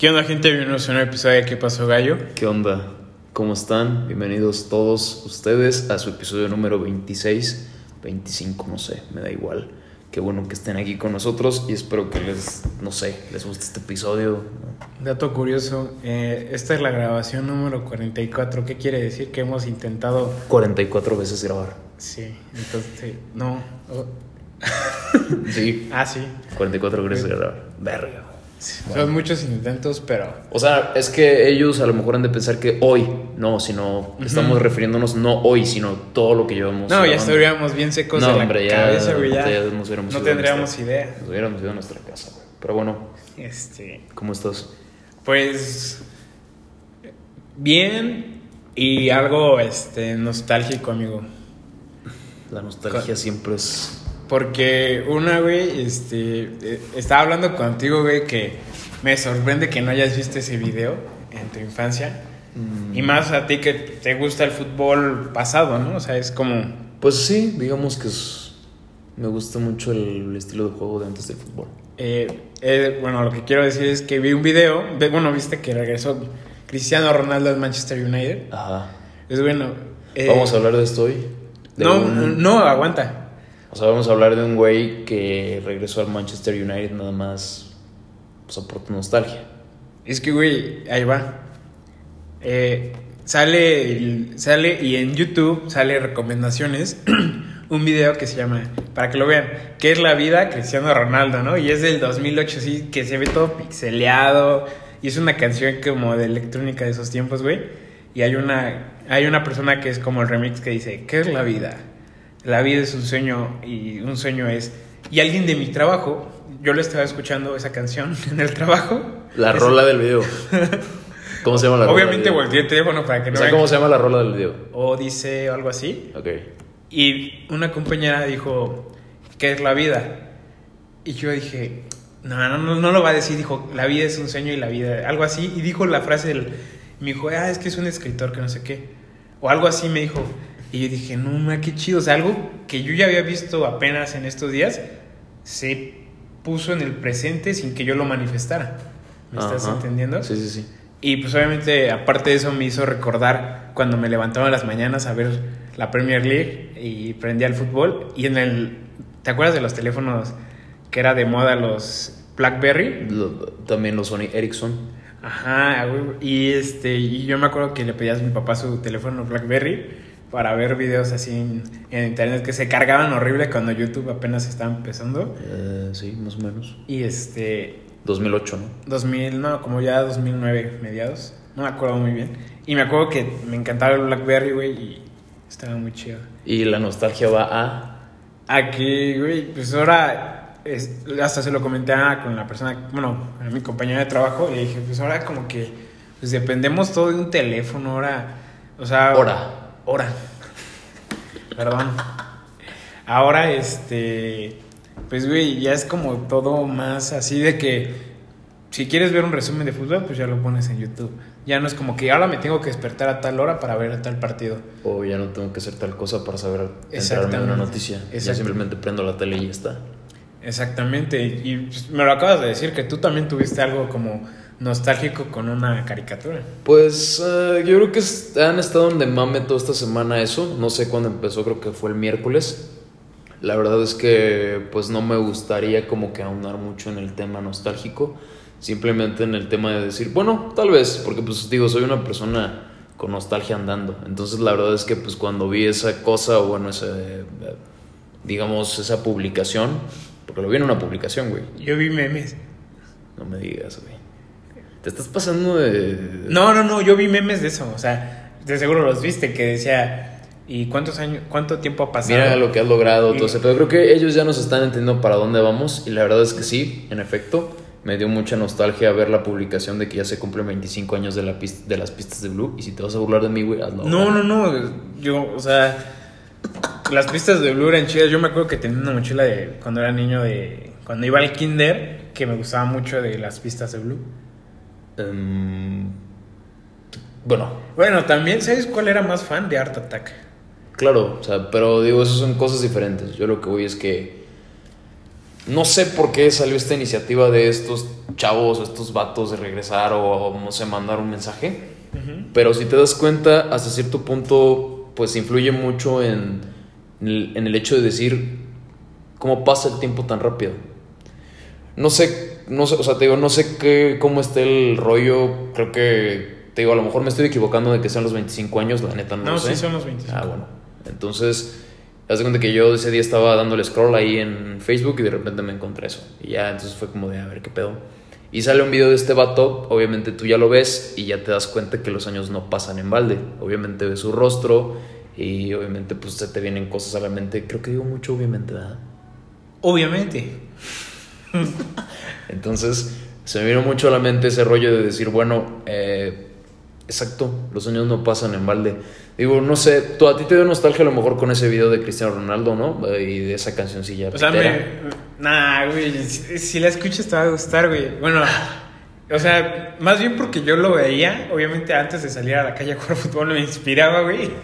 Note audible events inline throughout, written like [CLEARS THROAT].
¿Qué onda, gente? Bienvenidos a un nuevo episodio de ¿Qué pasó, gallo? ¿Qué onda? ¿Cómo están? Bienvenidos todos ustedes a su episodio número 26, 25, no sé, me da igual. Qué bueno que estén aquí con nosotros y espero que les, no sé, les guste este episodio. Dato curioso, eh, esta es la grabación número 44. ¿Qué quiere decir? Que hemos intentado... 44 veces grabar. Sí, entonces, no. oh, Sí, [LAUGHS] Ah, sí. 44 veces grabar. Verga. Son muchos intentos, pero... O sea, es que ellos a lo mejor han de pensar que hoy, no, sino estamos refiriéndonos no hoy, sino todo lo que llevamos. No, ya estaríamos bien secos No, de la hombre, ya, cabeza, güey. Ya, ya nos hubiéramos no tendríamos nuestra- idea. Nos hubiéramos ido a nuestra casa, güey. Pero bueno, Este... ¿cómo estás? Pues... Bien y algo, este, nostálgico, amigo. La nostalgia siempre es Porque una, güey, este, eh, estaba hablando contigo, güey, que me sorprende que no hayas visto ese video en tu infancia. Mm. Y más a ti que te gusta el fútbol pasado, ¿no? O sea, es como... Pues sí, digamos que es- me gusta mucho el, estilo de juego de antes del fútbol. eh, eh, bueno, lo que quiero decir es que vi un video, de- bueno, viste que regresó Cristiano Ronaldo al Manchester United. Ajá. Es bueno... eh, Vamos a hablar de esto hoy. De No, un- no, aguanta. O sea, vamos a hablar de un güey que regresó al Manchester United nada más pues, por nostalgia. Es que, güey, ahí va. Eh, sale, sale y en YouTube sale recomendaciones. [CLEARS THROAT] un video que se llama, para que lo vean, que es la vida Cristiano Ronaldo, ¿no? Y es del 2008, sí, que se ve todo pixeleado. Y es una canción como de electrónica de esos tiempos, güey. Y hay una, hay una persona que es como el remix que dice, ¿qué es la vida? La vida es un sueño y un sueño es... Y alguien de mi trabajo, yo lo estaba escuchando esa canción [LAUGHS] en el trabajo. La Es- rola del video. [LAUGHS] ¿Cómo se llama la rola? Obviamente video? volteé el teléfono para que O no sea, vean. ¿cómo se llama la rola del video? O dice algo así. Ok. Y una compañera dijo, ¿qué es la vida? Y yo dije, no, no, no, no lo va a decir. Dijo, la vida es un sueño y la vida, algo así. Y dijo la frase del, me dijo, ah, es que es un escritor que no sé qué. O algo así me dijo. Y yo dije, no, ma, qué chido. O sea, algo que yo ya había visto apenas en estos días, se puso en el presente sin que yo lo manifestara. ¿Me estás Ajá. entendiendo? Sí, sí, sí. Y pues obviamente, aparte de eso, me hizo recordar cuando me levantaba en las mañanas a ver la Premier League y prendía el fútbol. Y en el. ¿Te acuerdas de los teléfonos que era de moda, los Blackberry? Lo- también los Sony Ericsson. Ajá. Y este, y yo me acuerdo que le pedías a mi papá su teléfono Blackberry para ver videos así en, en internet que se cargaban horrible cuando YouTube apenas estaba empezando. Eh, sí, más o menos. Y este, 2008, ¿no? 2000, no, como ya 2009, mediados. No me acuerdo muy bien. Y me acuerdo que me encantaba el Blackberry, güey, y estaba muy chido. Y la nostalgia va a... Aquí, güey, pues ahora, es- hasta se lo comenté a- con la persona, bueno, a mi compañera de trabajo, y le dije, pues ahora como que, pues dependemos todo de un teléfono, ahora, o sea... Hora. Hora. Perdón. Ahora, este, pues, güey, ya es como todo más así de que si quieres ver un resumen de fútbol, pues ya lo pones en YouTube. Ya no es como que ahora me tengo que despertar a tal hora para ver tal partido. O ya no tengo que hacer tal cosa para saber enterarme de Exactamente. una noticia. Ya simplemente prendo la tele y ya está. Exactamente. Y pues, me lo acabas de decir que tú también tuviste algo como nostálgico con una caricatura. Pues eh, yo creo que han estado en mame toda esta semana eso. No sé cuándo empezó, creo que fue el miércoles. La verdad es que pues no me gustaría como que ahondar mucho en el tema nostálgico. Simplemente en el tema de decir, bueno, tal vez, porque pues digo, soy una persona con nostalgia andando. Entonces la verdad es que pues cuando vi esa cosa, o bueno, esa, eh, digamos, esa publicación, porque lo vi en una publicación, güey. Yo vi memes. No me digas, güey. Te estás pasando de... No, no, no, yo vi memes de eso. O sea, de seguro los viste que decía, ¿y cuántos años, cuánto tiempo ha pasado? Mira lo que has logrado, Y- todo ese- Pero creo que ellos ya nos están entendiendo para dónde vamos. Y la verdad es que sí, en efecto. Me dio mucha nostalgia ver la publicación de que ya se cumplen 25 años de, la pis- de las pistas de Blue. Y si te vas a burlar de mí, güey, hazlo. No, no, no. Yo, o sea, las pistas de Blue eran chidas. Yo me acuerdo que tenía una mochila de cuando era niño de. Cuando iba al kinder, que me gustaba mucho de las pistas de Blue. Em, bueno, Bueno, también, ¿sabes cuál era más fan de Art Attack? claro, o sea, pero digo, eso son cosas diferentes. Yo lo que voy es que no sé por qué salió esta iniciativa de estos chavos, estos vatos de regresar o, no sé, mandar un mensaje. Pero si te das cuenta, hasta cierto punto, pues influye mucho en, en el hecho de decir cómo pasa el tiempo tan rápido. No sé, no sé, o sea, te digo, no sé qué, cómo está el rollo, creo que, te digo, a lo mejor me estoy equivocando de que sean los 25 años, la neta no, no lo sé. sí son los 25. Ah, bueno. Entonces, haz de cuenta que yo ese día estaba dándole scroll ahí en Facebook y de repente me encontré eso. Y ya, entonces fue como de, a ver qué pedo. Y sale un video de este vato, obviamente tú ya lo ves y ya te das cuenta que los años no pasan en balde. Obviamente ves su rostro y obviamente pues se te vienen cosas a la mente. Creo que digo mucho obviamente, ¿verdad? Obviamente. [LAUGHS] Entonces se me vino mucho a la mente ese rollo de decir, bueno, eh, exacto, los años no pasan en balde. Digo, no sé, tú, a ti te dio nostalgia a lo mejor con ese video de Cristiano Ronaldo, ¿no? Y de esa cancioncilla. O sea, me, nah, güey, si, si, la escuchas te va a gustar, güey. Bueno, o sea, más bien porque yo lo veía, obviamente antes de salir a la calle a jugar fútbol me inspiraba, güey. [LAUGHS]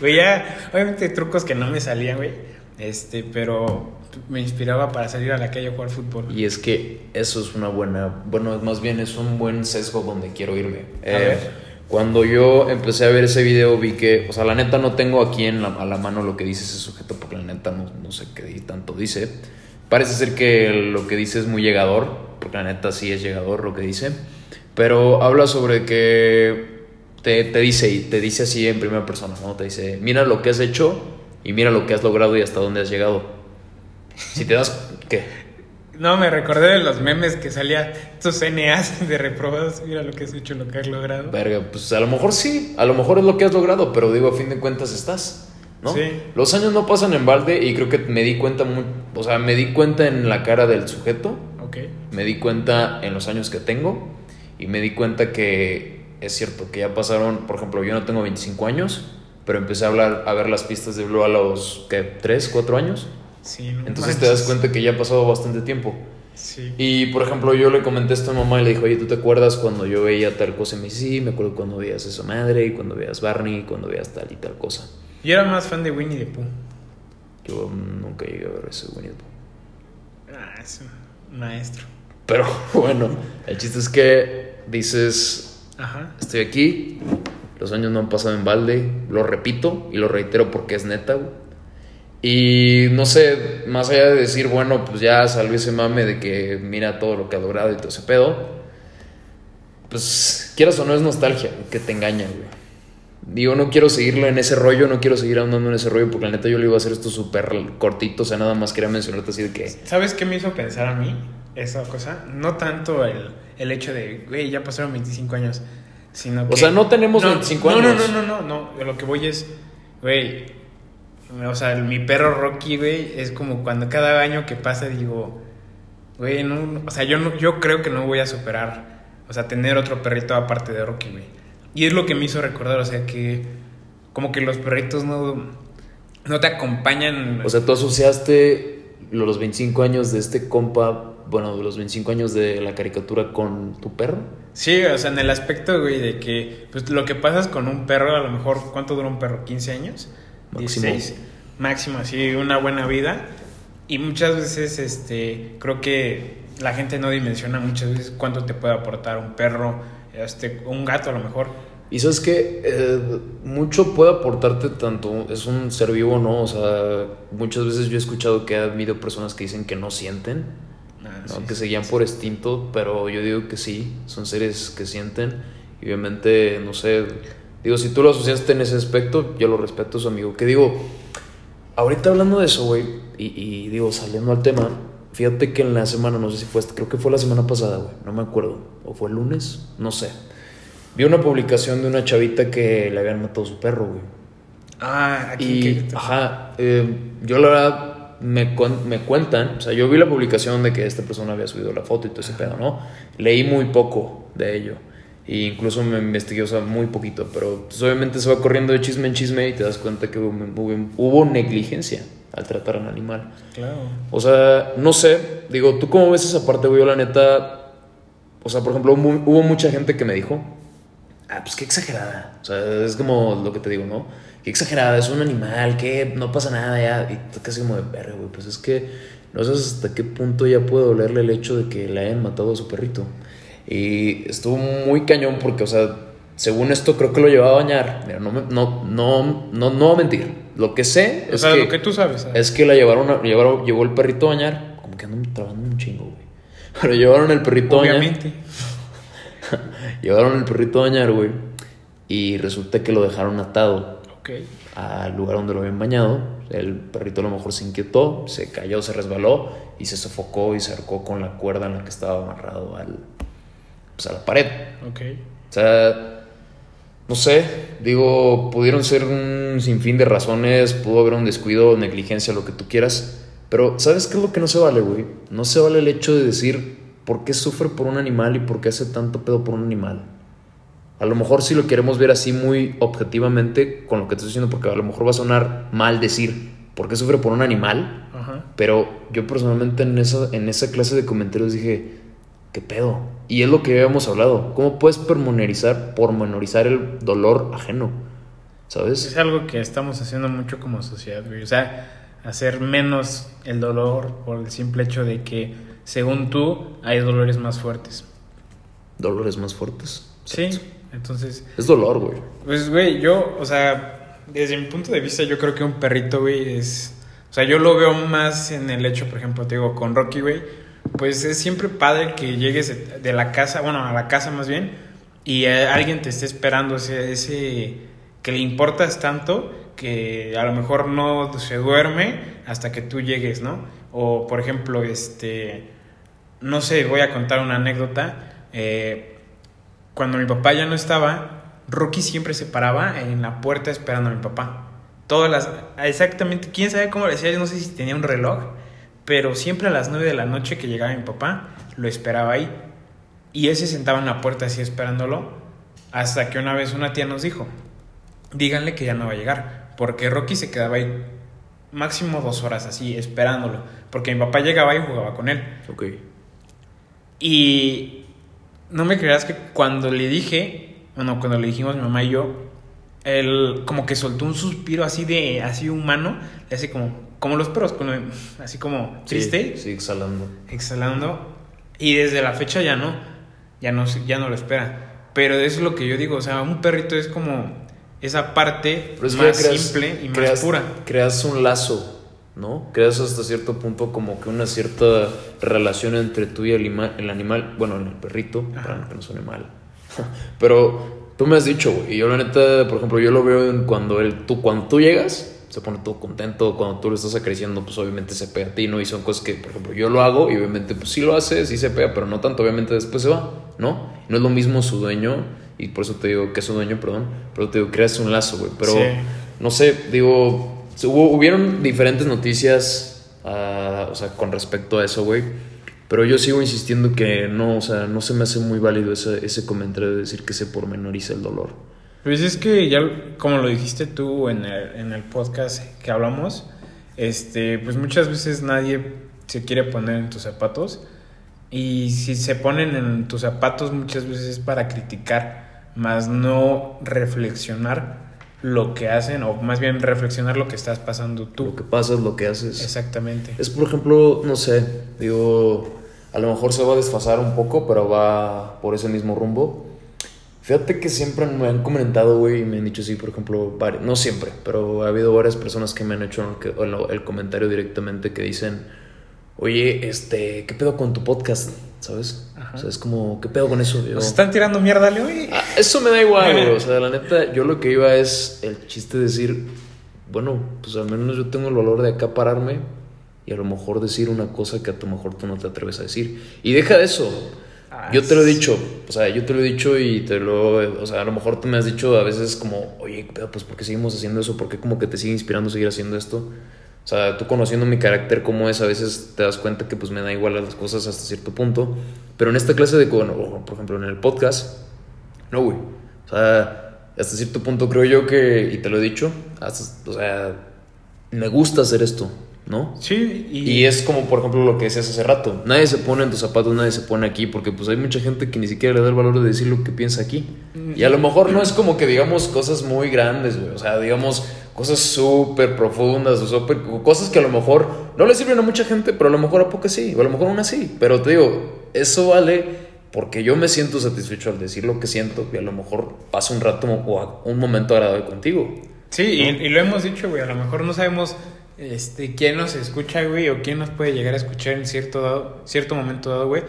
Güey, ya, obviamente trucos que no me salían, güey. Este, pero me inspiraba para salir a la calle a jugar fútbol. Y es que eso es una buena, bueno, más bien es un buen sesgo donde quiero irme. A ver. Cuando yo empecé a ver ese video vi que, o sea, la neta no tengo aquí en la, a la mano lo que dice ese sujeto porque la neta no, no sé qué tanto dice. Parece ser que lo que dice es muy llegador, porque la neta sí es llegador lo que dice, pero habla sobre que te, te dice y te dice así en primera persona, ¿no? Te dice, mira lo que has hecho y mira lo que has logrado y hasta dónde has llegado. Si te das, ¿qué? No, me recordé de los memes que salía tus NAs de reprobados. Mira lo que has hecho, lo que has logrado. Verga, pues a lo mejor sí, a lo mejor es lo que has logrado, pero digo, a fin de cuentas estás, ¿no? Sí. Los años no pasan en balde y creo que me di cuenta, muy, o sea, me di cuenta en la cara del sujeto, Ok. me di cuenta en los años que tengo y me di cuenta que es cierto que ya pasaron, por ejemplo, yo no tengo 25 años, pero empecé a hablar, a ver las pistas de Blue a los, ¿qué? ¿3, 4 años? Sí, no Entonces te das cuenta que ya ha pasado bastante tiempo. Sí. Y por ejemplo, yo le comenté esto a mamá y le dijo, oye, ¿tú te acuerdas cuando yo veía tal cosa? Y me dice, sí, me acuerdo cuando veías esa madre, y cuando veías Barney, y cuando veías tal y tal cosa. Yo era más fan de Winnie the Pooh. Yo nunca llegué a ver ese Winnie the Pooh. Ah, es un maestro. Pero [LAUGHS] bueno, el chiste es que dices, Ajá. estoy aquí, los años no han pasado en balde, lo repito y lo reitero porque es neta, güey. Y no sé, más allá de decir, bueno, pues ya salió ese mame de que mira todo lo que ha logrado y todo ese pedo, pues quieras o no es nostalgia que te engaña, güey. Digo, no quiero seguirlo en ese rollo, no quiero seguir andando en ese rollo porque la neta yo le iba a hacer esto súper cortito, o sea, nada más quería mencionarte así de que... ¿Sabes qué me hizo pensar a mí esa cosa? No tanto el, el hecho de, güey, ya pasaron 25 años, sino que... O sea, no tenemos 25 no, años. No, no, no, no, no, lo que voy es, güey, o sea, mi perro Rocky, güey, es como cuando cada año que pasa digo, güey, no, o sea, yo, no, yo creo que no voy a superar, o sea, tener otro perrito aparte de Rocky, güey. Y es lo que me hizo recordar, o sea, que como que los perritos no, no te acompañan. O sea, tú asociaste los 25 años de este compa, bueno, los 25 años de la caricatura con tu perro. Sí, o sea, en el aspecto, güey, de que pues, lo que pasas con un perro, a lo mejor, ¿cuánto dura un perro? ¿15 años? Máximo. 16. Máximo, así, una buena vida. Y muchas veces, este, creo que la gente no dimensiona muchas veces cuánto te puede aportar un perro, este, un gato a lo mejor. Y sabes que eh, mucho puede aportarte tanto, es un ser vivo, ¿no? O sea, muchas veces yo he escuchado que ha habido personas que dicen que no sienten, Ah, ¿no? sí, que sí, se guían sí. por instinto, pero yo digo que sí, son seres que sienten. Y obviamente, no sé, digo, si tú lo asociaste en ese aspecto, yo lo respeto, su amigo. Que digo, ahorita hablando de eso, güey, y, y digo, saliendo al tema, fíjate que en la semana, no sé si fue, creo que fue la semana pasada, güey, no me acuerdo, o fue el lunes, no sé. Vi una publicación de una chavita que le habían matado a su perro, güey. Ah, aquí Y, que- ajá, eh, yo la verdad me, me cuentan, o sea, yo vi la publicación de que esta persona había subido la foto y todo ese pedo, ¿no? Leí muy poco de ello. E incluso me investigué, o sea, muy poquito, pero pues, obviamente se va corriendo de chisme en chisme y te das cuenta que hubo, hubo- hubo negligencia al tratar al animal. Claro. O sea, no sé, digo, ¿tú cómo ves esa parte, güey? Yo, la neta, o sea, por ejemplo, hubo mucha gente que me dijo, ah, pues qué exagerada. O sea, es como lo que te digo, ¿no? Qué exagerada, es un animal, que no pasa nada ya. Y casi como de perro, güey. Pues es que no sabes hasta qué punto ya puede dolerle el hecho de que le hayan matado a su perrito. Y estuvo muy cañón porque, o sea, según esto creo que lo llevaba a bañar. Mira, no, no, no, no, no voy a mentir. Lo que sé O es, sea, que, lo que tú sabes. ¿sabes? es que la llevaron, a- llevaron, llevó el perrito a bañar. Como que ando trabajando un chingo, güey. [LAUGHS] Pero llevaron el perrito a bañar. Obviamente. [LAUGHS] Llevaron el perrito a bañar, güey. Y resulta que lo dejaron atado Ok. al lugar donde lo habían bañado. El perrito a lo mejor se inquietó, se cayó, se resbaló y se sofocó y se ahorcó con la cuerda en la que estaba amarrado al, pues, a la pared. Ok. O sea, no sé, digo, pudieron ser un sinfín de razones, pudo haber un descuido, negligencia, lo que tú quieras. Pero, ¿sabes qué es lo que no se vale, güey? No se vale el hecho de decir por qué sufre por un animal y por qué hace tanto pedo por un animal. A lo mejor si lo queremos ver así muy objetivamente con lo que te estoy diciendo, porque a lo mejor va a sonar mal decir por qué sufre por un animal, Ajá. pero yo personalmente en esa, en esa clase de comentarios dije, ¿qué pedo? Y es lo que habíamos hablado. ¿Cómo puedes pormenorizar, pormenorizar el dolor ajeno? ¿Sabes? Es algo que estamos haciendo mucho como sociedad, güey. O sea, hacer menos el dolor por el simple hecho de que, según tú, hay dolores más fuertes. Dolores más fuertes. Sí. Entonces, Es dolor, güey. pues, güey, yo, o sea, desde mi punto de vista, yo creo que un perrito, güey, es. O sea, yo lo veo más en el hecho, por ejemplo, te digo, con Rocky, güey. Pues es siempre padre que llegues de- de la casa, bueno, a la casa más bien, y eh, alguien te esté esperando, ese, ese que le importas tanto que a lo mejor no se duerme hasta que tú llegues, ¿no? O, por ejemplo, este, no sé, voy a contar una anécdota. eh, cuando mi papá ya no estaba, Rocky siempre se paraba en la puerta esperando a mi papá. Todas las. Exactamente, quién sabe cómo le yo no sé si tenía un reloj, pero siempre a las 9 de la noche que llegaba mi papá, lo esperaba ahí. Y él se sentaba en la puerta así esperándolo, hasta que una vez una tía nos dijo: díganle que ya no va a llegar, porque Rocky se quedaba ahí máximo dos horas así, esperándolo, porque mi papá llegaba y jugaba con él. Ok. Y no me creas que cuando le dije, bueno, cuando le dijimos mi mamá y yo, él como que soltó un suspiro así de, así humano, y así como, como los perros, como- así como triste, Sí, sí, exhalando. exhalando. Y desde la fecha ya no, ya no, ya no lo espera. Pero eso es lo que yo digo, o sea, un perrito es como esa parte más creas- simple y más creas- pura. Creas un lazo, ¿no? Creas hasta cierto punto como que una cierta relación entre tú y el, el animal, bueno, el perrito, Ajá. para que no suene mal. [LAUGHS] Pero tú me has dicho, güey, y yo la neta, por ejemplo, yo lo veo en cuando, tú, cuando tú llegas, se pone todo contento, cuando tú lo estás acariciando, pues obviamente se pega a ti, ¿no? Y son cosas que, por ejemplo, yo lo hago y obviamente, pues sí lo hace, sí se pega, pero no tanto, obviamente después se va, ¿no? No es lo mismo su dueño, y por eso te digo que es su dueño, perdón, pero te digo, creas un lazo, güey, pero Sí. no sé, digo, se- hubo, hubieron diferentes noticias, ah, o sea, con respecto a eso, güey. Pero yo sigo insistiendo que no, o sea, no se me hace muy válido ese, ese comentario de decir que se pormenoriza el dolor. Pues es que ya, como lo dijiste tú en el, en el podcast que hablamos, este, pues muchas veces nadie se quiere poner en tus zapatos. Y si se ponen en tus zapatos muchas veces es para criticar, más no reflexionar lo que hacen, o más bien reflexionar lo que estás pasando Lo tú. que pasa es lo que haces. Exactamente. Es, por ejemplo, no sé, digo, a lo mejor se va a desfasar un poco, pero va por ese mismo rumbo. Fíjate que siempre me han comentado, güey, y me han dicho así, por ejemplo, vari- no siempre, pero ha habido varias personas que me han hecho que- el comentario directamente que dicen, oye, este, ¿qué pedo con tu podcast? ¿Sabes? Ajá. O sea, es como, ¿qué pedo con eso? Yo, Nos están tirando mierda, Leo. y- Ah, eso me da igual, güey. O sea, la neta, yo lo que iba es el chiste de decir, bueno, pues al menos yo tengo el valor de acá pararme y a lo mejor decir una cosa que a lo mejor tú no te atreves a decir. Y deja de eso. Ah, Yo te lo he dicho, o sea, yo te lo he dicho y te lo, o sea, a lo mejor tú me has dicho a veces como, oye, pues ¿por qué seguimos haciendo eso? ¿Por qué como que te sigue inspirando seguir haciendo esto? O sea, tú conociendo mi carácter como es, a veces te das cuenta que pues me da igual las cosas hasta cierto punto, pero en esta clase de, bueno, por ejemplo en el podcast, no, güey. O sea, hasta cierto punto creo yo que, y te lo he dicho, hasta- o sea, me gusta hacer esto, ¿no? Sí, y, Y es como, por ejemplo, lo que decías hace rato. Nadie se pone en tus zapatos, nadie se pone aquí, porque pues hay mucha gente que ni siquiera le da el valor de decir lo que piensa aquí. Y a lo mejor no es como que digamos cosas muy grandes, güey. O sea, digamos cosas súper profundas, o o cosas que a lo mejor no le sirven a mucha gente, pero a lo mejor a poco sí, o a lo mejor a una sí. Pero te digo, eso vale porque yo me siento satisfecho al decir lo que siento y a lo mejor paso un rato o un momento agradable contigo. Sí, y, y lo hemos dicho, güey. A lo mejor no sabemos este, quién nos escucha, güey, o quién nos puede llegar a escuchar en cierto, dado- cierto momento dado, güey.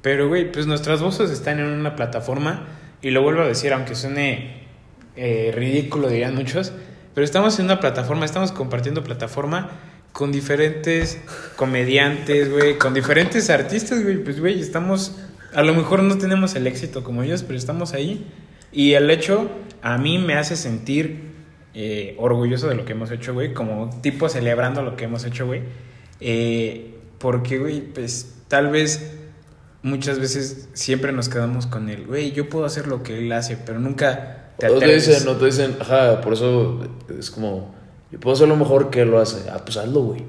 Pero, güey, pues nuestras voces están en una plataforma, y lo vuelvo a decir, aunque suene eh, ridículo, dirían muchos, pero estamos en una plataforma, estamos compartiendo plataforma con diferentes comediantes, güey, con diferentes artistas, güey. Pues, güey, estamos, a lo mejor no tenemos el éxito como ellos, pero estamos ahí. Y el hecho a mí me hace sentir eh, orgulloso de lo que hemos hecho, güey, como tipo celebrando lo que hemos hecho, güey. Eh, porque, güey, pues tal vez muchas veces siempre nos quedamos con él, güey, yo puedo hacer lo que él hace, pero nunca te O te dicen, no te dicen, ajá, por eso es como, yo puedo hacer lo mejor que lo hace. Ah, pues hazlo, güey.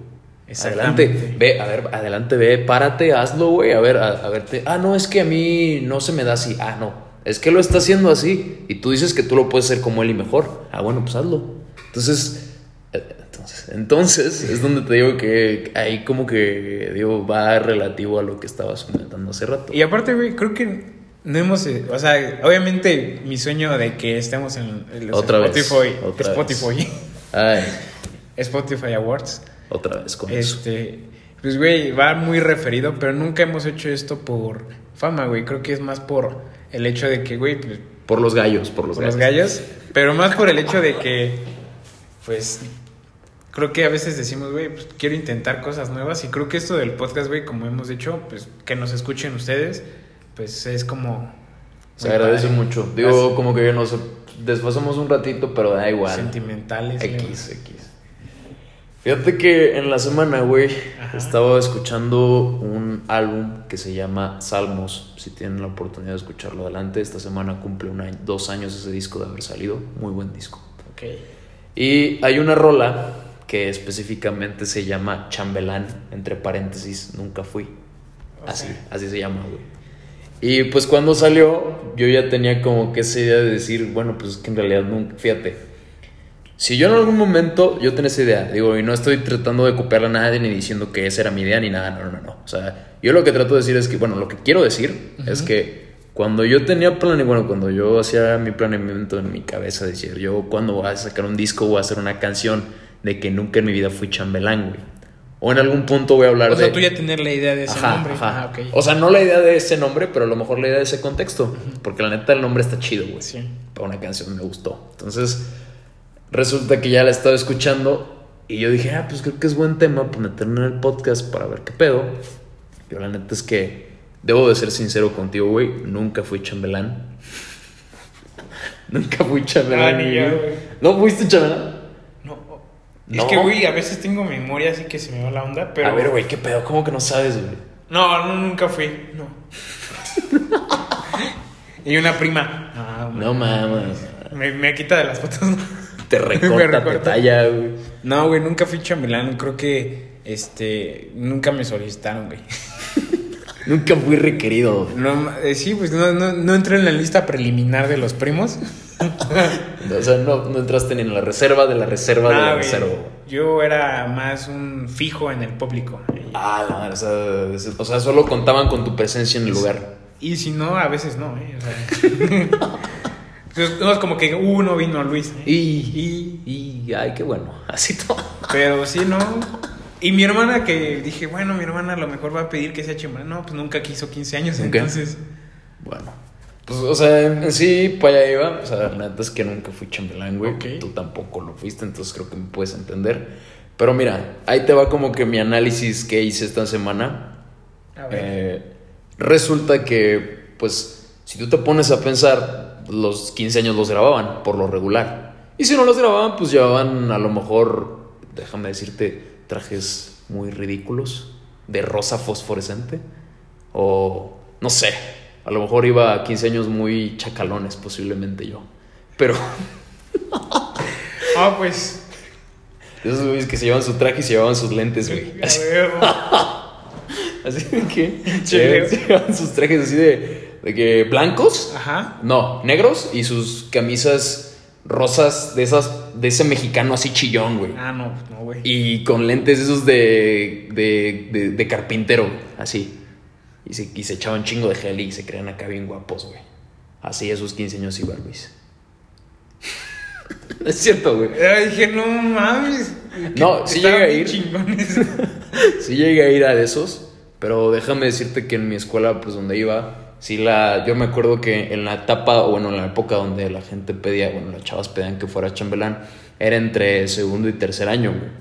Adelante, ve, a ver, adelante, ve, párate, hazlo, güey, a ver, a, a verte. Ah, no, es que a mí no se me da así. Ah, no, es que lo está haciendo así. Y tú dices que tú lo puedes hacer como él y mejor. Ah, bueno, pues hazlo. Entonces, eh, entonces, entonces es donde te digo que ahí como que, digo, va relativo a lo que estabas comentando hace rato. Y aparte, güey, creo que no hemos, eh, o sea, obviamente mi sueño de que estemos en, los Otra vez, Spotify, otra Spotify, Ay, [LAUGHS] Spotify Awards, otra vez con eso. este, pues, güey, va muy referido, pero nunca hemos hecho esto por fama, güey, creo que es más por el hecho de que, güey, pues, Por los gallos, por los por los gallos. gallos, pero más por el hecho de que, pues, creo que a veces decimos, güey, pues quiero intentar cosas nuevas y creo que esto del podcast, güey, como hemos dicho, pues que nos escuchen ustedes, pues es como... Se agradece padre. mucho. Digo, como que nos desfasamos un ratito, pero da igual. Sentimentales. X, X. Fíjate que en la semana, güey, estaba escuchando un álbum que se llama Salmos. Si tienen la oportunidad de escucharlo adelante, esta semana cumple un año- dos años ese disco de haber salido. Muy buen disco. Ok. Y hay una rola que específicamente se llama Chambelán, entre paréntesis, nunca fui. Así, así se llama, güey. Y pues cuando salió, yo ya tenía como que esa idea de decir, bueno, pues es que en realidad nunca, fíjate. Si yo en algún momento, yo tenía esa idea, digo, y no estoy tratando de copiarla a nadie ni diciendo que esa era mi idea ni nada, no, no, no. O sea, yo lo que trato de decir es que, bueno, lo que quiero decir es que cuando yo tenía plan, y bueno, cuando yo hacía mi planeamiento en mi cabeza, decía, yo cuando voy a sacar un disco voy a hacer una canción de que nunca en mi vida fui chambelán, güey. O en algún punto voy a hablar O de... sea, tú ya tener la idea de ese Ajá, nombre. ajá. Ah, ok. O sea, no la idea de ese nombre, pero a lo mejor la idea de ese contexto. Porque la neta el nombre está chido, güey. Sí. Para una canción me gustó. Entonces, resulta que ya la estaba escuchando y yo dije, ah, pues creo que es buen tema para meterme en el podcast para ver qué pedo. Yo la neta es que debo de ser sincero contigo, güey. Nunca fui chambelán. [LAUGHS] nunca fui chambelán. Ah, ni yo, güey. ¿No fuiste chambelán? No. Es que, güey, a veces tengo memoria así que se me va la onda, pero... A ver, güey, qué pedo. ¿Cómo que no sabes, güey? No, no, nunca fui. No. [LAUGHS] y una prima. Ah, No mames. Me, me quita de las fotos. Te [LAUGHS] Me recorta, te recorta. talla, güey. No, güey, nunca fui chambelán. Creo que, este, nunca me solicitaron, güey. Nunca fui requerido. No, eh, sí, pues no, no, no entré en la lista preliminar de los primos. [LAUGHS] O sea, no, no entraste ni en la reserva de la reserva de Ah, la güey, reserva. Yo era más un fijo en el público. Ah, madre, o sea, o sea, solo contaban con tu presencia en el lugar. Y si no, a veces no, ¿eh? O sea, Entonces, [LAUGHS] no es como que uno vino a Luis. ¿eh? Y, y, y, ay, qué bueno. Así todo. Pero sí, no. Y mi hermana que dije, bueno, mi hermana a lo mejor va a pedir que sea chambelán. No, pues nunca quiso 15 años, entonces. Bueno. Pues, o sea, en sí, para allá iba. O sea, la neta es que nunca fui chambelán, güey. Ok. Tú tampoco lo fuiste, entonces creo que me puedes entender. Pero mira, ahí te va como que mi análisis que hice esta semana. A ver. Eh, resulta que, pues, si tú te pones a pensar, los 15 años los grababan por lo regular. Y si no los grababan, pues llevaban a lo mejor, déjame decirte, trajes muy ridículos, de rosa fosforescente. O, no sé, a lo mejor iba a 15 años muy chacalones, posiblemente yo. Pero, [LAUGHS] Ah, pues. esos güeyes que se llevaban su traje y se llevaban sus lentes, güey. Así, [LAUGHS] así de que [LAUGHS] se, se llevaban sus trajes así de, de que blancos. Ajá. No, negros y sus camisas rosas de esas, de ese mexicano así chillón, güey. Ah, no, no, güey. Y con lentes esos de, de, de, de carpintero, así. Y se, y se echaban un chingo de gel y se crean acá bien guapos, güey. Así esos 15 años iba Luis. [LAUGHS] es cierto, güey. Dije, no mames. No, sí llega a ir. [LAUGHS] Sí llegué a ir a esos, pero déjame decirte que en mi escuela, pues donde iba, sí la, yo me acuerdo que en la etapa, o bueno, en la época donde la gente pedía, bueno, las chavas pedían que fuera chambelán, era entre segundo y tercer año, güey.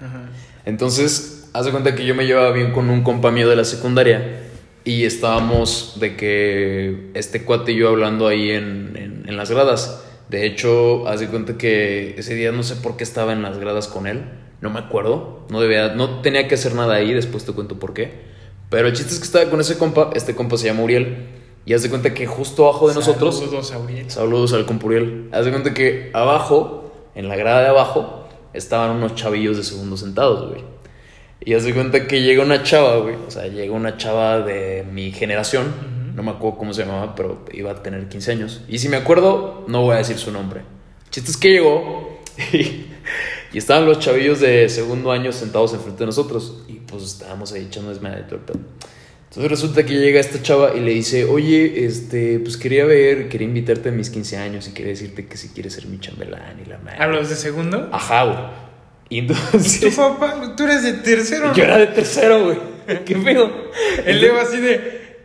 Ajá. Entonces, haz de cuenta que yo me llevaba bien con un compa mío de la secundaria y estábamos de que este cuate y yo hablando ahí en, en, en las gradas. De hecho, haz de cuenta que ese día no sé por qué estaba en las gradas con él, no me acuerdo, no debía, no tenía que hacer nada ahí, después te cuento por qué. Pero el chiste es que estaba con ese compa, este compa se llama Uriel, y haz de cuenta que justo abajo de nosotros... Saludos, Auriel. Saludos al compuriel. Haz de cuenta que abajo, en la grada de abajo, estaban unos chavillos de segundo sentados, güey. Y haz de cuenta que llega una chava, güey. O sea, llega una chava de mi generación. No me acuerdo cómo se llamaba, pero iba a tener 15 años. Y si me acuerdo, no voy a decir su nombre. El chiste es que llegó [LAUGHS] y, y estaban los chavillos de segundo año sentados enfrente de nosotros. Y pues estábamos ahí echando desmadre todo el pedo. Entonces resulta que llega esta chava y le dice, oye, este, pues quería ver, quería invitarte a mis 15 años y quería decirte que si quieres ser mi chambelán y la madre. ¿A los de segundo? Ajá, güey. Y ¿Y tú, entonces... [LAUGHS] papá? ¿Tú eres de tercero? yo era de tercero, güey. [LAUGHS] ¿Qué pedo? El Leo así de...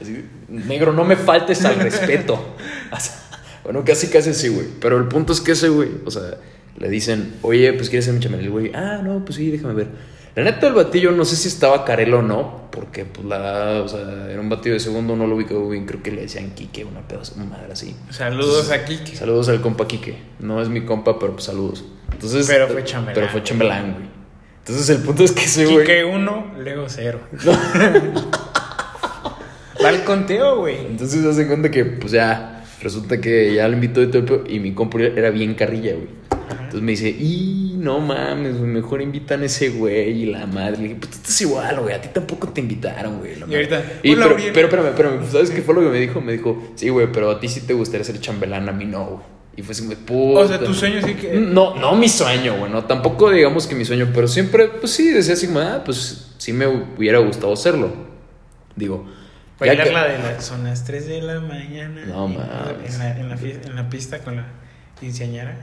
Así, negro, no me faltes al respeto. [LAUGHS] Bueno, casi casi sí, güey. Pero el punto es que ese, güey, o sea, le dicen, oye, pues quieres ser mi chambelán. El güey, ah, no, pues sí, déjame ver. La neta, el batillo no sé si estaba Carelo o no, porque pues la, o sea, era un batillo de segundo, no lo ubico bien, creo que le decían Quique, una pedazo, una madre así. Saludos a Kike. Saludos al compa Quique. No es mi compa, pero pues saludos. Entonces, Pero fue chambelán. Pero fue chambelán, güey. Entonces el punto es que ese güey. Kike 1, Leo 0. Va al conteo, güey. Entonces se hace cuenta que, pues ya, resulta que ya lo invitó de todo y mi compa era bien carrilla, güey. Entonces me dice, y no mames, mejor invitan a ese güey y la madre. Le dije, pues tú estás igual, güey, a ti tampoco te invitaron, güey. la Y madre". ahorita, Y, "Hola, pero, Uriel". pero espérame, espérame, ¿sabes qué fue lo que me dijo? Me dijo, sí, güey, pero a ti sí te gustaría ser chambelán, a mí no, güey. Y fue así, güey, puta. O sea, tu sueño sí que... No, no mi sueño, güey, no, tampoco digamos que mi sueño, pero siempre, pues sí, decía así, ah, pues sí me hubiera gustado hacerlo. Digo, Bailar que- la de la, son las 3 de la mañana. No mames. En la, en, la, fie- en la pista con la quinceañera.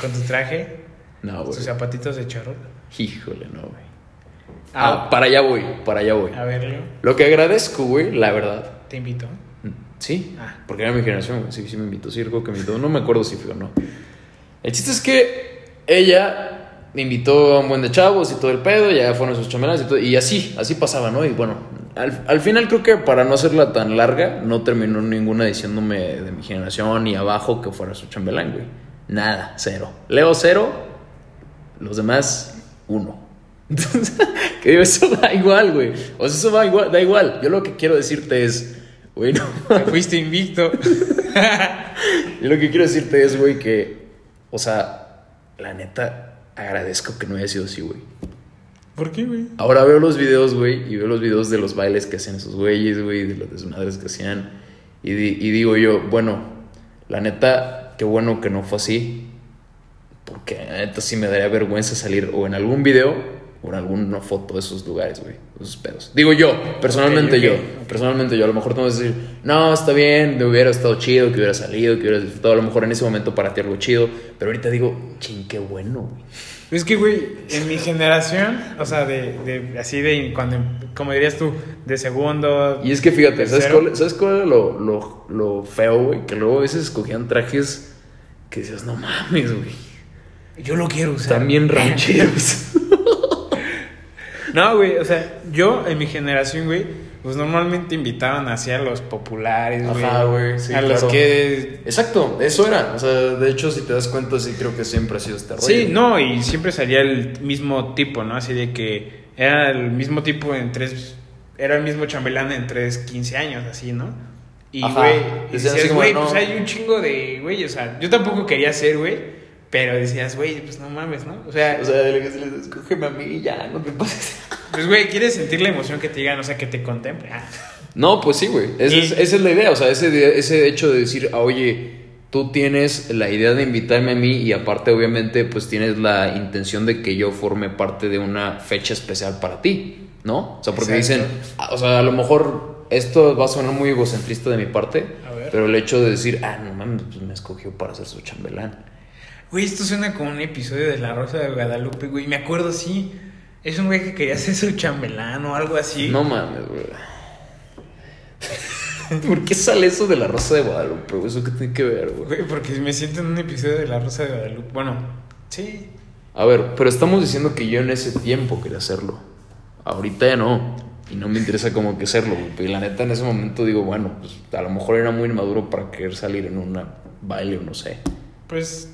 Con tu traje, No, güey. tus zapatitos de charol. Híjole, no, güey. Ah, Ah, para allá voy, para allá voy. A verlo, Lo que agradezco, güey, la verdad. te invito. Sí, Ah. porque era mi generación, güey. Sí, sí me invitó, sí, que me invitó. No me acuerdo si fue o no. El chiste es que ella me invitó a un buen de chavos y todo el pedo, ya fueron sus chambelanes y todo. Y así, así pasaba, ¿no? Y bueno, al, al final creo que para no hacerla tan larga, no terminó ninguna diciéndome de mi generación ni abajo que fuera su chambelán, güey. Nada, cero. Leo cero, los demás uno. [LAUGHS] Entonces, que digo, eso da igual, güey. O sea, eso va igual, da igual. Yo lo que quiero decirte es, güey, no [LAUGHS] Te fuiste invicto. yo [LAUGHS] lo que quiero decirte es, güey, que, o sea, la neta, agradezco que no haya sido así, güey. ¿Por qué, güey? Ahora veo los videos, güey, y veo los videos de los bailes que hacían esos güeyes, güey, de las desmadres que hacían. Y, di- y digo yo, bueno, la neta, qué bueno que no fue así. Porque la neta sí me daría vergüenza salir o en algún video o en alguna foto de esos lugares, güey, esos pedos. Digo yo, personalmente Ok, ok, yo, ok. personalmente yo. A lo mejor tengo que decir, no, está bien, me hubiera estado chido, que hubiera salido, que hubiera disfrutado. A lo mejor en ese momento para ti algo chido. Pero ahorita digo, ching, qué bueno, güey. Es que, güey, en mi generación, o sea, de, de así de cuando, como dirías tú, de segundo. Y es que fíjate, ¿sabes cuál, ¿sabes cuál era lo, lo, lo feo, güey? Que luego a veces escogían trajes que decías, no mames, güey. Yo lo quiero usar. También [LAUGHS] rancheros. No, güey, o sea, yo en mi generación, güey, pues normalmente invitaban hacia los populares, güey. Ajá, güey, sí, a los claro. que. Exacto, eso era. O sea, de hecho, si te das cuenta, sí creo que siempre ha sido este rollo. Sí, no, y siempre salía el mismo tipo, ¿no? Así de que era el mismo tipo en tres. Era el mismo chambelán en tres, 15 años, así, ¿no? Y, güey, así decías, güey, no. pues hay un chingo de, güey, o sea, yo tampoco quería ser, güey, pero decías, güey, pues no mames, ¿no? O sea, O sea, de lo que se les escógeme a mí, ya, no te pases. [LAUGHS] pues, güey, quieres sentir la emoción que te digan, o sea, que te contemple. Ah. No, pues sí, güey. Esa, Y- es, esa es la idea. O sea, ese, ese hecho de decir, ah, oye, tú tienes la idea de invitarme a mí y aparte, obviamente, pues tienes la intención de que yo forme parte de una fecha especial para ti, ¿no? O sea, porque Exacto. dicen, ah, o sea, a lo mejor esto va a sonar muy egocentrista de mi parte, pero el hecho de decir, ah, no mames, pues me escogió para ser su chambelán. Güey, esto suena como un episodio de La Rosa de Guadalupe, güey. Me acuerdo, sí. Es un güey que quería ser su chambelán o algo así. No mames, güey. ¿Por qué sale eso de la Rosa de Guadalupe? güey? ¿Eso qué tiene que ver, güey? Güey, porque me siento en un episodio de La Rosa de Guadalupe. Bueno, sí. A ver, pero estamos diciendo que yo en ese tiempo quería hacerlo. Ahorita ya no. Y no me interesa como que hacerlo, güey. Y la neta en ese momento digo, bueno, pues a lo mejor era muy inmaduro para querer salir en una baile o no sé. Pues.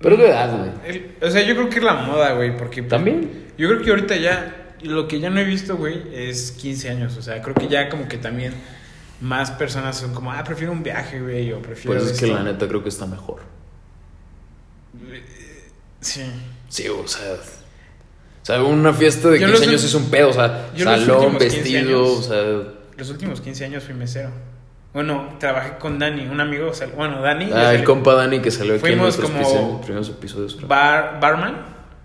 Pero es de edad, güey. o sea, yo creo que es la moda, güey. Porque. También. Yo creo que ahorita ya. Lo que ya no he visto, güey, es 15 años. O sea, creo que ya como que también. Más personas son como, ah, prefiero un viaje, güey. O prefiero. Pues es que esto". la neta creo que está mejor. Sí. Sí, o sea. O sea, una fiesta de Yo 15 los- años es un pedo, o sea, salón, últimos 15 vestido, o sea. Los últimos 15 años fui mesero. Bueno, trabajé con Dani, un amigo. bueno, Dani. Ah, el compa Dani que salió aquí en nuestros como- primeros- episodios. creo. bar, barman.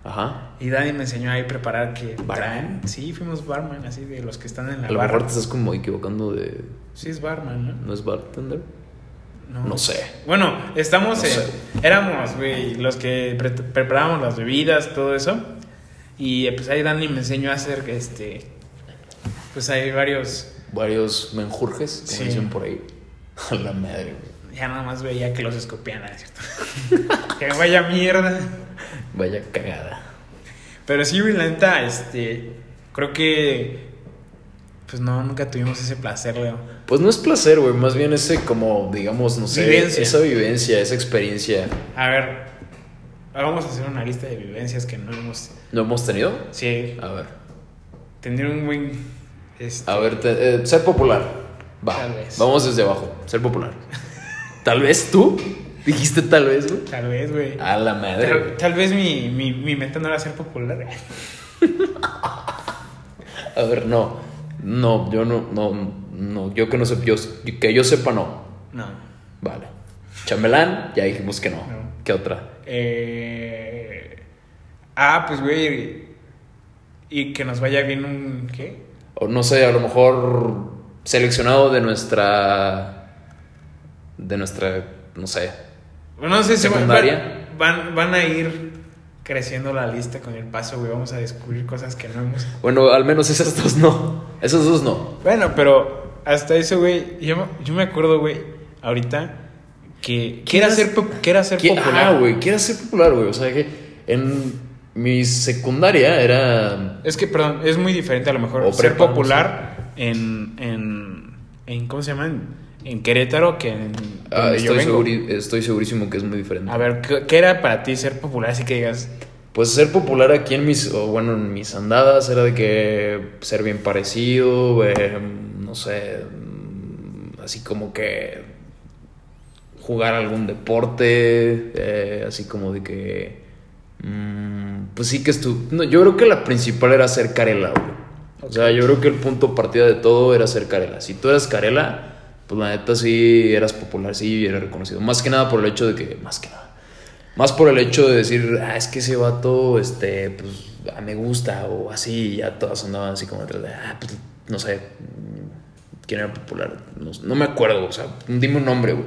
Ajá. Y Dani me enseñó ahí a preparar que ¿Barman? Sí, fuimos barman, así de los que están en la A lo barra. mejor te estás como equivocando de. Sí, es barman, ¿no? ¿No es bartender? No sé. Bueno, estamos No en. sé. Éramos, güey, los que pre- preparábamos las bebidas, todo eso. Y eh, pues ahí Dani me enseñó a hacer este. Pues hay varios. Varios menjurjes, como Sí. dicen por ahí. [LAUGHS] A la madre, güey. Ya nada más veía que los escopían, ¿no es cierto? [LAUGHS] que vaya mierda. Vaya cagada. Pero sí, güey, la neta, este. Creo que. Pues no, nunca tuvimos ese placer, Leo. Pues no es placer, güey. Más bien ese, como, digamos, no sé. Vivencia. Esa vivencia, esa experiencia. A ver, vamos a hacer una lista de vivencias que no hemos. ¿No hemos tenido? Sí, A ver. tener un buen. Este, A ver, te- eh, ser popular. Va. Tal vez. Vamos desde abajo. Ser popular. [LAUGHS] Tal vez tú. Dijiste tal vez, güey. Tal vez, güey. A la madre. Tal, tal vez mi, mi, mi meta no era ser popular. [LAUGHS] A ver, no. No, yo no, no, no. Yo que no sé, yo, que yo sepa, no. No. Vale. Chambelán, ya dijimos que no. No. ¿Qué otra? Eh, ah, pues, güey. Y que nos vaya bien un. ¿Qué? O no sé, a lo mejor seleccionado de nuestra. De nuestra. No sé. Bueno, no sé si Secundaria. van, van a ir creciendo la lista con el paso, güey. Vamos a descubrir cosas que no hemos. Bueno, al menos esas dos no. Esas dos no. Bueno, pero hasta eso, güey. Yo, me- yo me acuerdo, güey, ahorita que, que era ¿Quieras- ser, pop- que era ser ¿Qué- popular. Ah, güey, quieras ser popular, güey. O sea que en mi secundaria era. Es que, perdón, es muy diferente a lo mejor O ser popular en, en, en. ¿Cómo se llama? En, Querétaro que en. Ah, donde yo estoy, vengo. seguri- estoy segurísimo que es muy diferente. A ver, ¿qué, qué era para ti ser popular? Así que digas. Pues ser popular aquí en mis, o bueno, en mis andadas era de que ser bien parecido, eh, no sé, mm, así como que jugar algún deporte, eh, así como de que, pues sí que estu no, yo creo que la principal era ser carela, güey. O sea, yo creo que el punto partida de todo era ser carela. Si tú eras carela, pues la neta sí eras popular, sí eras reconocido. Más que nada por el hecho de que, más que nada. Más por el hecho de decir, ah, es que ese vato, este, pues, ah, me gusta, o así, y ya todas andaban así como detrás de, ah, pues, no sé, quién era popular, no, no me acuerdo, o sea, dime un nombre, güey.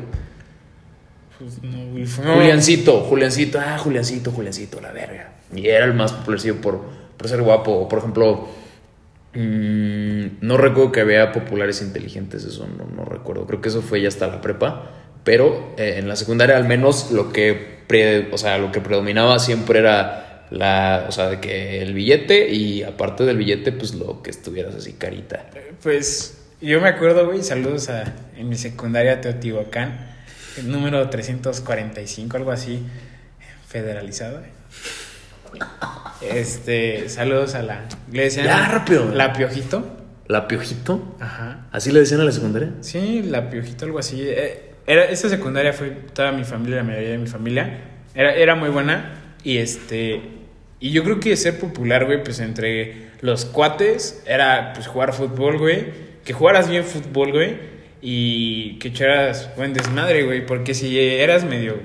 Pues, no, güey, Juliancito, Juliancito, ah, Juliancito, Juliancito, la verga. Y era el más popularcillo por, por ser guapo, por ejemplo, mm, no recuerdo que había populares inteligentes, eso no, no recuerdo, creo que eso fue ya hasta la prepa, pero eh, en la secundaria al menos lo que, pre- o sea, lo que predominaba siempre era la, o sea, de que el billete y aparte del billete, pues lo que estuvieras así carita. Pues yo me acuerdo, güey, saludos a en mi secundaria Teotihuacán, el número 345, algo así, federalizado. Este, saludos a la. Le decían. Ya, rápido. La Piojito. ¿La piojito? Ajá. ¿Así le decían a la secundaria? Sí, la Piojito, algo así. Eh, Era, esta secundaria fue toda mi familia, la mayoría de mi familia. Era, era muy buena. Y este. Y yo creo que ser popular, güey, pues entre los cuates era pues jugar fútbol, güey. que jugaras bien fútbol, güey, y que echaras buen desmadre, güey, porque si eras medio,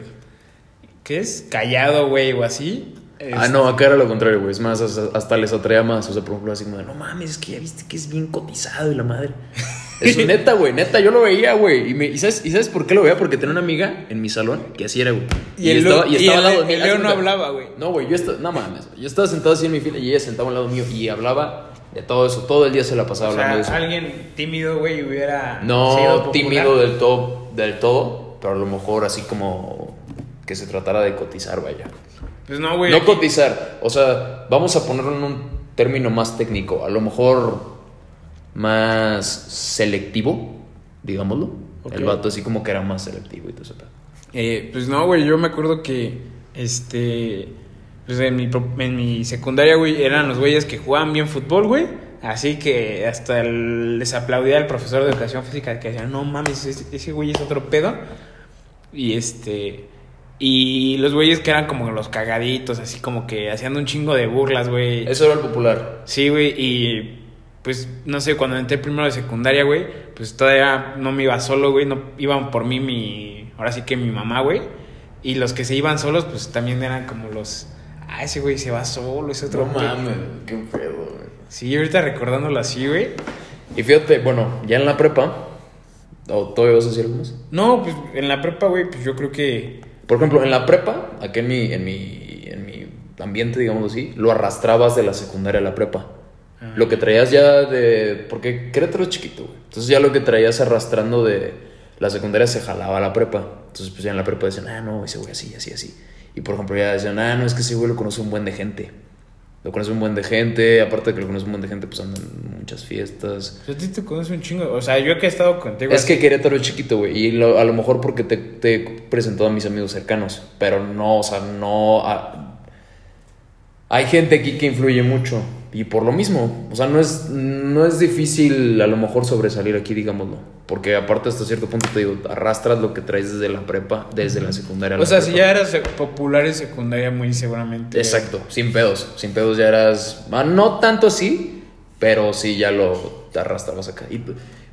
¿qué es? Callado, güey, o así. Ah, no, acá era lo contrario, güey. Es más, hasta, hasta les atraía más. O sea, por ejemplo, así como de, no mames, es que ya viste que es bien cotizado y la madre. [LAUGHS] Eso, [LAUGHS] neta, güey, neta, yo lo veía, güey. Y, me- ¿y, sabes, ¿Y sabes por qué lo veía? Porque tenía una amiga en mi salón que así era, güey. Y el- al lado de mí. el Leo no hablaba, güey. No, güey, yo estaba, no mames. Yo estaba sentado así en mi fila y ella sentaba al lado mío y hablaba de todo eso. Todo el día se la pasaba O sea, hablando de eso. alguien tímido, güey, hubiera sido No popular. tímido del todo, del todo, pero a lo mejor así como que se tratara de cotizar, vaya. Pues no, güey. No aquí- cotizar, o sea, vamos a ponerlo en un término más técnico, a lo mejor más selectivo, digámoslo. El vato así como que era más selectivo y todo eso. Eh, pues no, güey, yo me acuerdo que, este, pues en mi, en mi secundaria, güey, eran los güeyes que jugaban bien fútbol, güey. Así que hasta el- les aplaudía al profesor de educación física que decía, no mames, ese, ese güey es otro pedo. Y este, y los güeyes que eran como los cagaditos, así como que hacían un chingo de burlas, güey. Eso era el popular. Sí, güey, y pues no sé, cuando entré primero de secundaria, güey, pues todavía no me iba solo, güey, no iban por mí mi, ahora sí que mi mamá, güey, y los que se iban solos, pues también eran como los, ah, ese güey se va solo, es otro No pe-". mames, qué pedo, güey. Sí, ahorita recordándolo así, güey. Y fíjate, bueno, ya en la prepa, ¿o todavía vas a decir algo más? No, pues en la prepa, güey, pues yo creo que, Por ejemplo, en la prepa, aquí en mi, en mi, en mi ambiente, digamos así, lo arrastrabas de la secundaria a la prepa. Ah. Lo que traías ya de... Porque Querétaro es chiquito, güey. Entonces ya lo que traías arrastrando de la secundaria se jalaba a la prepa. Entonces pues ya en la prepa decían, ah, no, ese güey así, así, así. Y por ejemplo ya decían, ah, no, es que ese güey lo conoce un buen de gente. Lo conoce un buen de gente, aparte de que lo conoce un buen de gente, pues andan en muchas fiestas. pues, a ti te conoces un chingo, o sea, yo que he estado contigo. Es que Querétaro es chiquito, güey. Y lo- a lo mejor porque te, te he presentado a mis amigos cercanos. Pero no, o sea, no. ah, hay gente aquí que influye mucho. Y por lo mismo. O sea, no es, no es difícil a lo mejor sobresalir aquí, digámoslo. Porque aparte, hasta cierto punto te digo, arrastras lo que traes desde la prepa, desde la secundaria. a la O sea, si ya eras popular en secundaria, muy seguramente. Exacto, sin pedos. Sin pedos ya eras. ah, no tanto así, pero sí ya lo te arrastrabas acá. Y,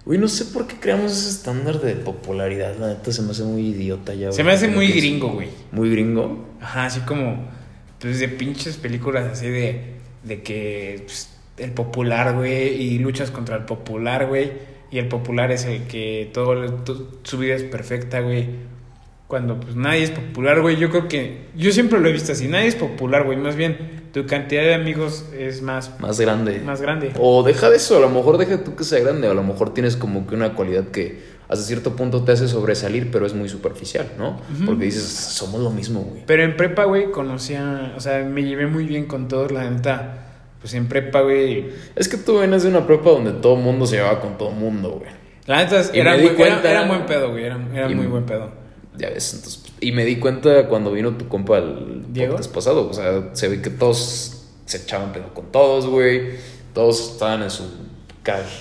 güey, no sé por qué creamos ese estándar de popularidad. La neta se me hace muy idiota ya. Se güey. me hace muy gringo, güey. Muy gringo. Ajá, así como, pues de pinches películas así de, de que pues, el popular, güey, y luchas contra el popular, güey, y el popular es el que todo, to- su vida es perfecta, güey. Cuando pues nadie es popular, güey, yo creo que, yo siempre lo he visto así, nadie es popular, güey, más bien tu cantidad de amigos es más, Más grande. más grande. O deja de eso, a lo mejor deja tú que sea grande. A lo mejor tienes como que una cualidad que hasta cierto punto te hace sobresalir, pero es muy superficial, ¿no? Porque dices, somos lo mismo, güey. Pero en prepa, güey, conocía, o sea, me llevé muy bien con todos, la neta. Pues en prepa, güey, Es que tú vienes de una prepa donde todo el mundo se llevaba con todo el mundo, güey. la neta Y era, me muy, di cuenta- era, era buen pedo, güey, era, muy buen pedo. Ya ves, entonces. Y me di cuenta cuando vino tu compa el ¿Diego? podcast pasado. O sea, se ve que todos se echaban pedo con todos, güey. Todos estaban en su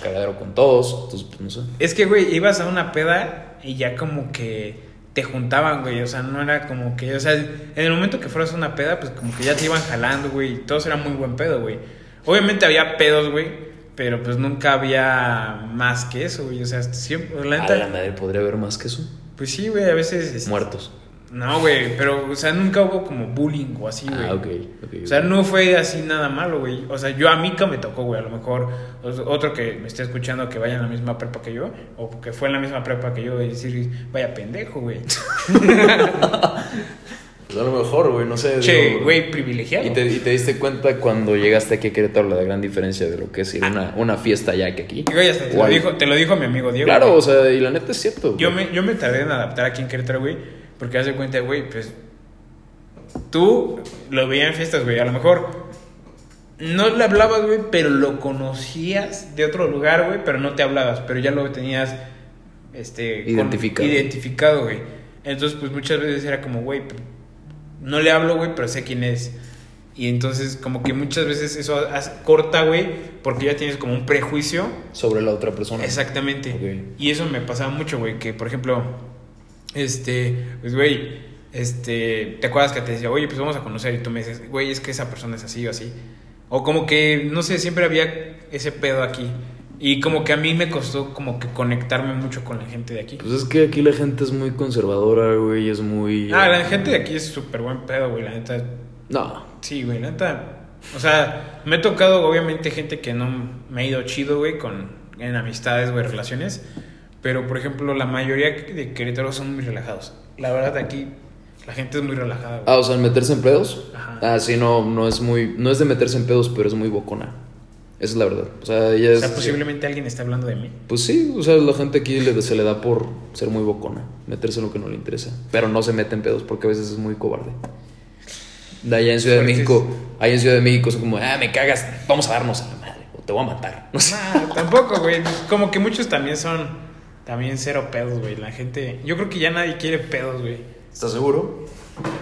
cagadero con todos. Entonces, pues no sé. Es que, güey, ibas a una peda y ya como que te juntaban, güey. O sea, no era como que. O sea, en el momento que fueras a una peda, pues como que ya te iban jalando, güey. Y todos eran muy buen pedo, güey. Obviamente había pedos, güey. Pero pues nunca había más que eso, güey. O sea, siempre. La A neta. la madre, ¿podría haber más que eso? Pues sí, güey, a veces. es- Muertos. No, güey, pero, o sea, nunca hubo como bullying o así, güey. Ah, ok. ok, O sea, no fue así nada malo, güey. O sea, yo a mí que me tocó, güey. A lo mejor otro que me esté escuchando que vaya en la misma prepa que yo, o que fue en la misma prepa que yo, y decir, vaya pendejo, güey. [LAUGHS] Pues a lo mejor, güey, no sé. che, güey, privilegiado. ¿Y te, y te diste cuenta cuando llegaste aquí a Querétaro la gran diferencia de lo que es ir a una, una fiesta ya que aquí? Güey, hasta te lo, dijo, te lo dijo mi amigo Diego. Claro, o sea, y la neta es cierto. Yo me, yo me tardé en adaptar aquí en Querétaro, güey, porque haz de cuenta, güey, pues tú lo veías en fiestas, güey, a lo mejor no le hablabas, güey, pero lo conocías de otro lugar, güey, pero no te hablabas, pero ya lo tenías, este... con- Identificado. identificado, güey. Entonces, pues muchas veces era como, güey, no le hablo, güey, pero sé quién es. Y entonces, como que muchas veces eso hace- corta, güey, porque ya tienes como un prejuicio Sobre la otra persona. Exactamente. Ok. Y eso me pasaba mucho, güey, que por ejemplo, este, pues, güey, este, ¿te acuerdas que te decía, oye, pues vamos a conocer? Y tú me dices, güey, es que esa persona es así o así. O como que, no sé, siempre había ese pedo aquí. Y como que a mí me costó como que conectarme mucho con la gente de aquí. Pues es que aquí la gente es muy conservadora, güey, es muy... Ah, eh, la gente de aquí es súper buen pedo, güey, la neta. No, Sí, güey, la neta. O sea, me he tocado obviamente gente que no me ha ido chido, güey, con, en amistades, güey, relaciones. Pero, por ejemplo, la mayoría de Querétaro son muy relajados. La verdad, aquí la gente es muy relajada, güey. Ah, o sea, en meterse en pedos. Ajá. Ah, sí, no, no es muy, no es de meterse en pedos, pero es muy bocona. Esa es la verdad. O sea, ella o es. sea, posiblemente alguien está hablando de mí. Pues sí, o sea, la gente aquí le- se le da por ser muy bocona, meterse en lo que no le interesa. Pero no se mete en pedos porque a veces es muy cobarde. De allá en Ciudad de es- México, allá en Ciudad de México son como, ah, me cagas, vamos a darnos a la madre, o te voy a matar. [LAUGHS] No sé. Nah, tampoco, güey. Como que muchos también son también cero pedos, güey. La gente, yo creo que ya nadie quiere pedos, güey. ¿Estás seguro?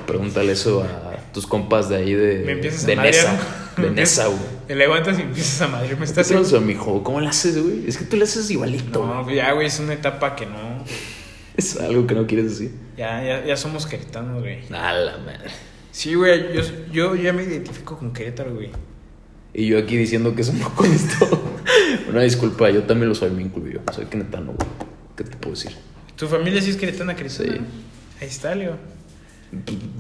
Pregúntale eso a tus compas de ahí de, Me empiezas a de madrear. Nesa. De [LAUGHS] Nesa, güey. Te levantas y empiezas a madre. Me ¿Qué estás tranza, mijo? ¿Cómo le haces, güey? Es que tú le haces igualito. No, ya, güey, es una etapa que no. [LAUGHS] Es algo que no quieres decir. Ya, ya, ya somos queretanos, güey. A la madre. Sí, güey, yo, yo ya me identifico con Querétaro, güey. Y yo aquí diciendo que es un poco esto. Una disculpa, yo también lo soy, me incluyo. Soy quenetano, güey. ¿Qué te puedo decir? ¿Tu familia sí es queretana, queretana? Sí. Ahí está, Leo.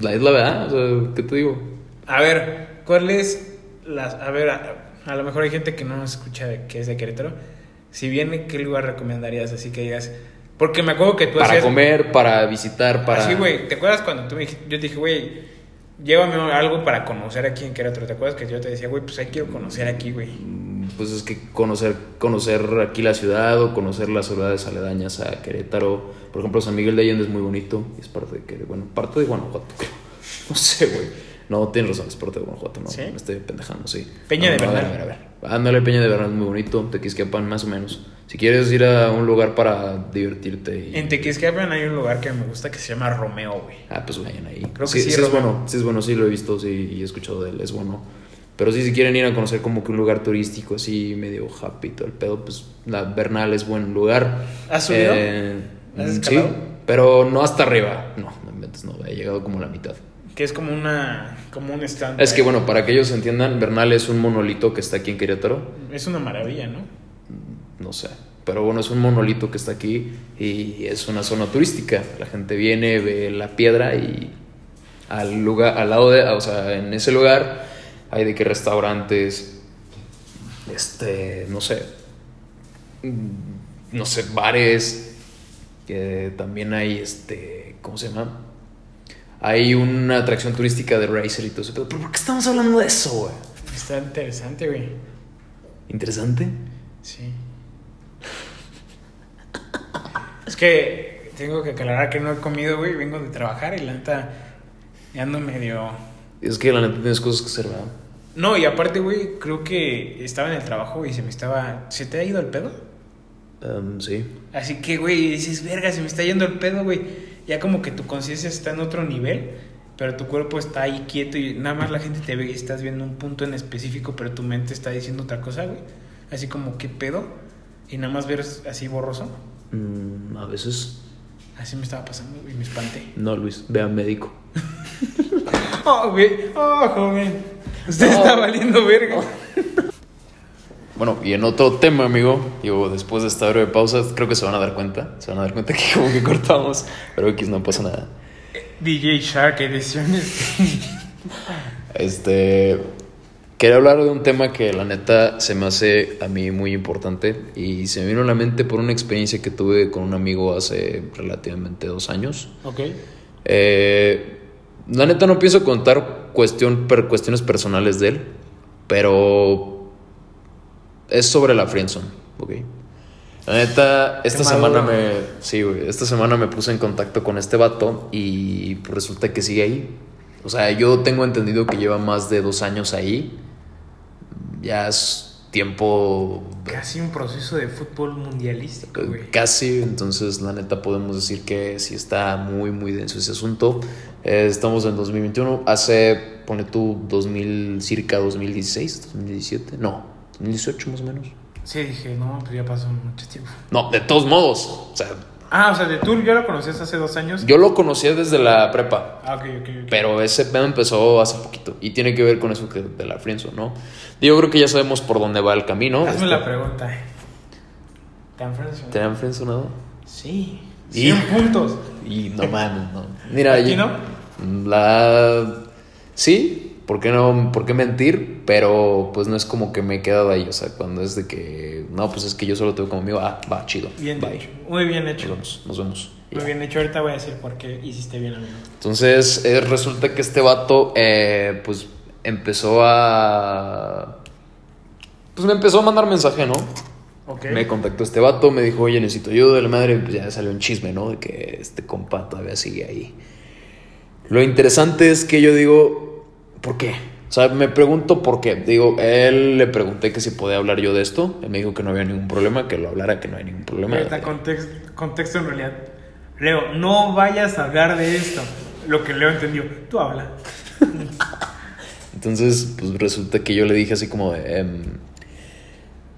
La es la verdad, o sea, ¿qué te digo? A ver, ¿cuál es las... A ver, a, a lo mejor hay gente que no nos escucha que es de Querétaro. Si viene, ¿qué lugar recomendarías? Así que digas... Porque me acuerdo que tú Para hacías... comer, para visitar, para. Así, güey, ¿te acuerdas cuando tú me dijiste... Yo te dije, güey, llévame algo para conocer aquí en Querétaro. ¿Te acuerdas que yo te decía, güey, pues ahí quiero conocer aquí, güey? Pues es que conocer, conocer aquí la ciudad o conocer las ciudades aledañas a Querétaro. Por ejemplo, San Miguel de Allende es muy bonito. y Es parte de Querétaro. Bueno, parte de Guanajuato, creo. [LAUGHS] No sé, güey. No, tienes razón, es parte de Guanajuato, no. ¿Sí? Me estoy pendejando, sí. Peña de No, Bernal. A ver, a ver. Ándale, Peña de Bernal es muy bonito. Tequisquiapan, más o menos. Si quieres ir a un lugar para divertirte y. En Tequisquiapan hay un lugar que me gusta que se llama Romeo, güey. Ah, pues vayan ahí. Creo que sí, sí, sí es bueno, sí es bueno, sí lo he visto, sí, y he escuchado de él, es bueno. Pero sí, si quieren ir a conocer como que un lugar turístico así, medio happy, todo el pedo, pues la Bernal es buen lugar. ¿Has subido? Eh, ¿Has mm, escalado? Sí, pero no hasta arriba. No, no inventes, no, he llegado como a la mitad. Que es como una... Como un stand. Es que bueno, para que ellos entiendan, Bernal es un monolito que está aquí en Querétaro. Es una maravilla, ¿no? no sé. Pero bueno, es un monolito que está aquí y es una zona turística. La gente viene, ve la piedra y al lugar, al lado de, o sea, en ese lugar hay de que restaurantes, este, no sé, mm, no sé, bares, que también hay, este, ¿cómo se llama? Hay una atracción turística de racer y todo eso. Pero ¿por qué estamos hablando de eso, güey? Está interesante, güey. ¿Interesante? Sí. [LAUGHS] Es que tengo que aclarar que no he comido, güey. Vengo de trabajar y la neta ya ando medio... Es que la neta tienes cosas que hacer, ¿verdad? No, y aparte, güey, creo que estaba en el trabajo y se me estaba... ¿Se te ha ido el pedo? Em, sí. Así que, güey, dices, verga, se me está yendo el pedo, güey. Ya como que tu conciencia está en otro nivel, pero tu cuerpo está ahí quieto y nada más la gente te ve y estás viendo un punto en específico, pero tu mente está diciendo otra cosa, güey. Así como, ¿qué pedo? Y nada más ver así borroso. Mm, a veces. Así me estaba pasando, güey, me espanté. No, Luis, ve a médico. [LAUGHS] Oh, güey, oh, joven. Usted está valiendo verga. [LAUGHS] Bueno, y en otro tema, amigo, digo, después de esta breve pausa, creo que se van a dar cuenta. Se van a dar cuenta que como que cortamos, pero X no pasa nada. DJ Shark Ediciones. Este. Quería hablar de un tema que la neta se me hace a mí muy importante y se me vino a la mente por una experiencia que tuve con un amigo hace relativamente dos años. ok. Eh, la neta no pienso contar cuestión, per- cuestiones personales de él, pero es sobre la friendzone, ¿ok? La neta, esta Qué semana maduro. me... Sí, güey, esta semana me puse en contacto con este vato y resulta que sigue ahí. O sea, yo tengo entendido que lleva más de dos años ahí. Ya es tiempo Casi un proceso de fútbol mundialístico, güey. Casi, entonces la neta podemos decir que sí está muy, muy denso ese asunto. Eh, estamos en 2021, hace, pone tú, 2000, circa 2016, 2017, no, 2018 más o menos. Sí, dije, no, pues ya pasó mucho tiempo. No, de todos modos, o sea, Ah, o sea, de Tour ya lo conocías hace dos años. yo lo conocía desde la prepa, Ah, ok, ok, ok. pero ese pedo empezó hace poquito y tiene que ver con eso que de la friendzone, ¿no? Yo creo que ya sabemos por dónde va el camino. Hazme Este- la pregunta. ¿Te han frenzoneado? ¿Te han? Sí. Y- 100 puntos. Y no mames, no. Mira, ¿Aquí yo- no? La. Sí, ¿por qué no? ¿Por qué mentir? Pero pues no es como que me he quedado ahí. O sea, cuando es de que. No, pues es que yo solo tengo como amigo. Ah, va, chido. Bien Bye. hecho. Muy bien Nos hecho. vemos, nos vemos. Muy Ya. bien hecho. Ahorita voy a decir por qué hiciste bien, amigo. Entonces, eh, resulta que este vato, eh, pues, empezó a... Pues me empezó a mandar mensaje, ¿no? Ok. Me contactó este vato, me dijo, oye, necesito ayuda de la madre, pues ya salió un chisme, ¿no? De que este compa todavía sigue ahí. Lo interesante es que yo digo, ¿por qué? O sea, me pregunto por qué. Digo, él le pregunté que si podía hablar yo de esto. Él me dijo que no había ningún problema, que lo hablara, que no hay ningún problema. Contexto, contexto en realidad. Leo, no vayas a hablar de esto. Lo que Leo entendió. Tú habla. [LAUGHS] Entonces, pues resulta que yo le dije así como de, em,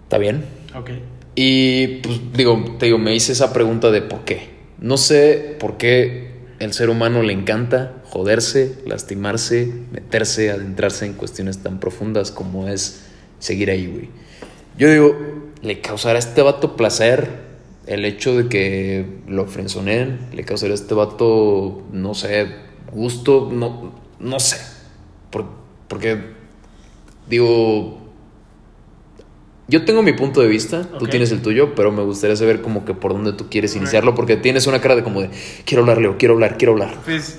¿está bien? Ok. Y pues digo, te digo, me hice esa pregunta de por qué. No sé por qué el ser humano le encanta joderse, lastimarse, meterse, adentrarse en cuestiones tan profundas como es seguir ahí, güey. Yo digo, le causará a este vato placer el hecho de que lo frenzoneen, le causará a este vato, no sé, gusto, no, no sé. Por- porque, digo, yo tengo mi punto de vista, tú Ok. tienes el tuyo, pero me gustaría saber como que por dónde tú quieres iniciarlo, porque tienes una cara de como de, quiero hablar, Leo, quiero hablar, quiero hablar. Pues,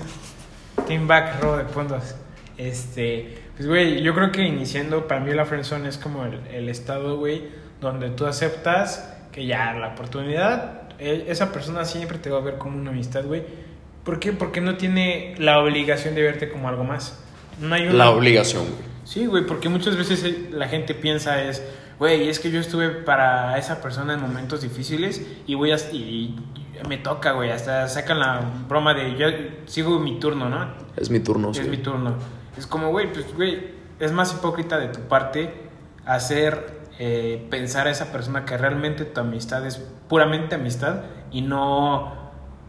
Team Back, robo de puntos. Este, pues, güey, yo creo que iniciando, para mí la friendzone es como el, el estado, güey, donde tú aceptas que ya la oportunidad, eh, esa persona siempre te va a ver como una amistad, güey. ¿Por qué? Porque no tiene la obligación de verte como algo más. No hay una... La obligación, güey. Sí, güey, porque muchas veces eh, la gente piensa es, güey, es que yo estuve para esa persona en momentos difíciles y voy a, y, y me toca, güey, hasta sacan la broma de yo sigo mi turno, ¿no? Es mi turno, es sí. mi turno. Es como, güey, pues, güey, es más hipócrita de tu parte hacer eh, pensar a esa persona que realmente tu amistad es puramente amistad y no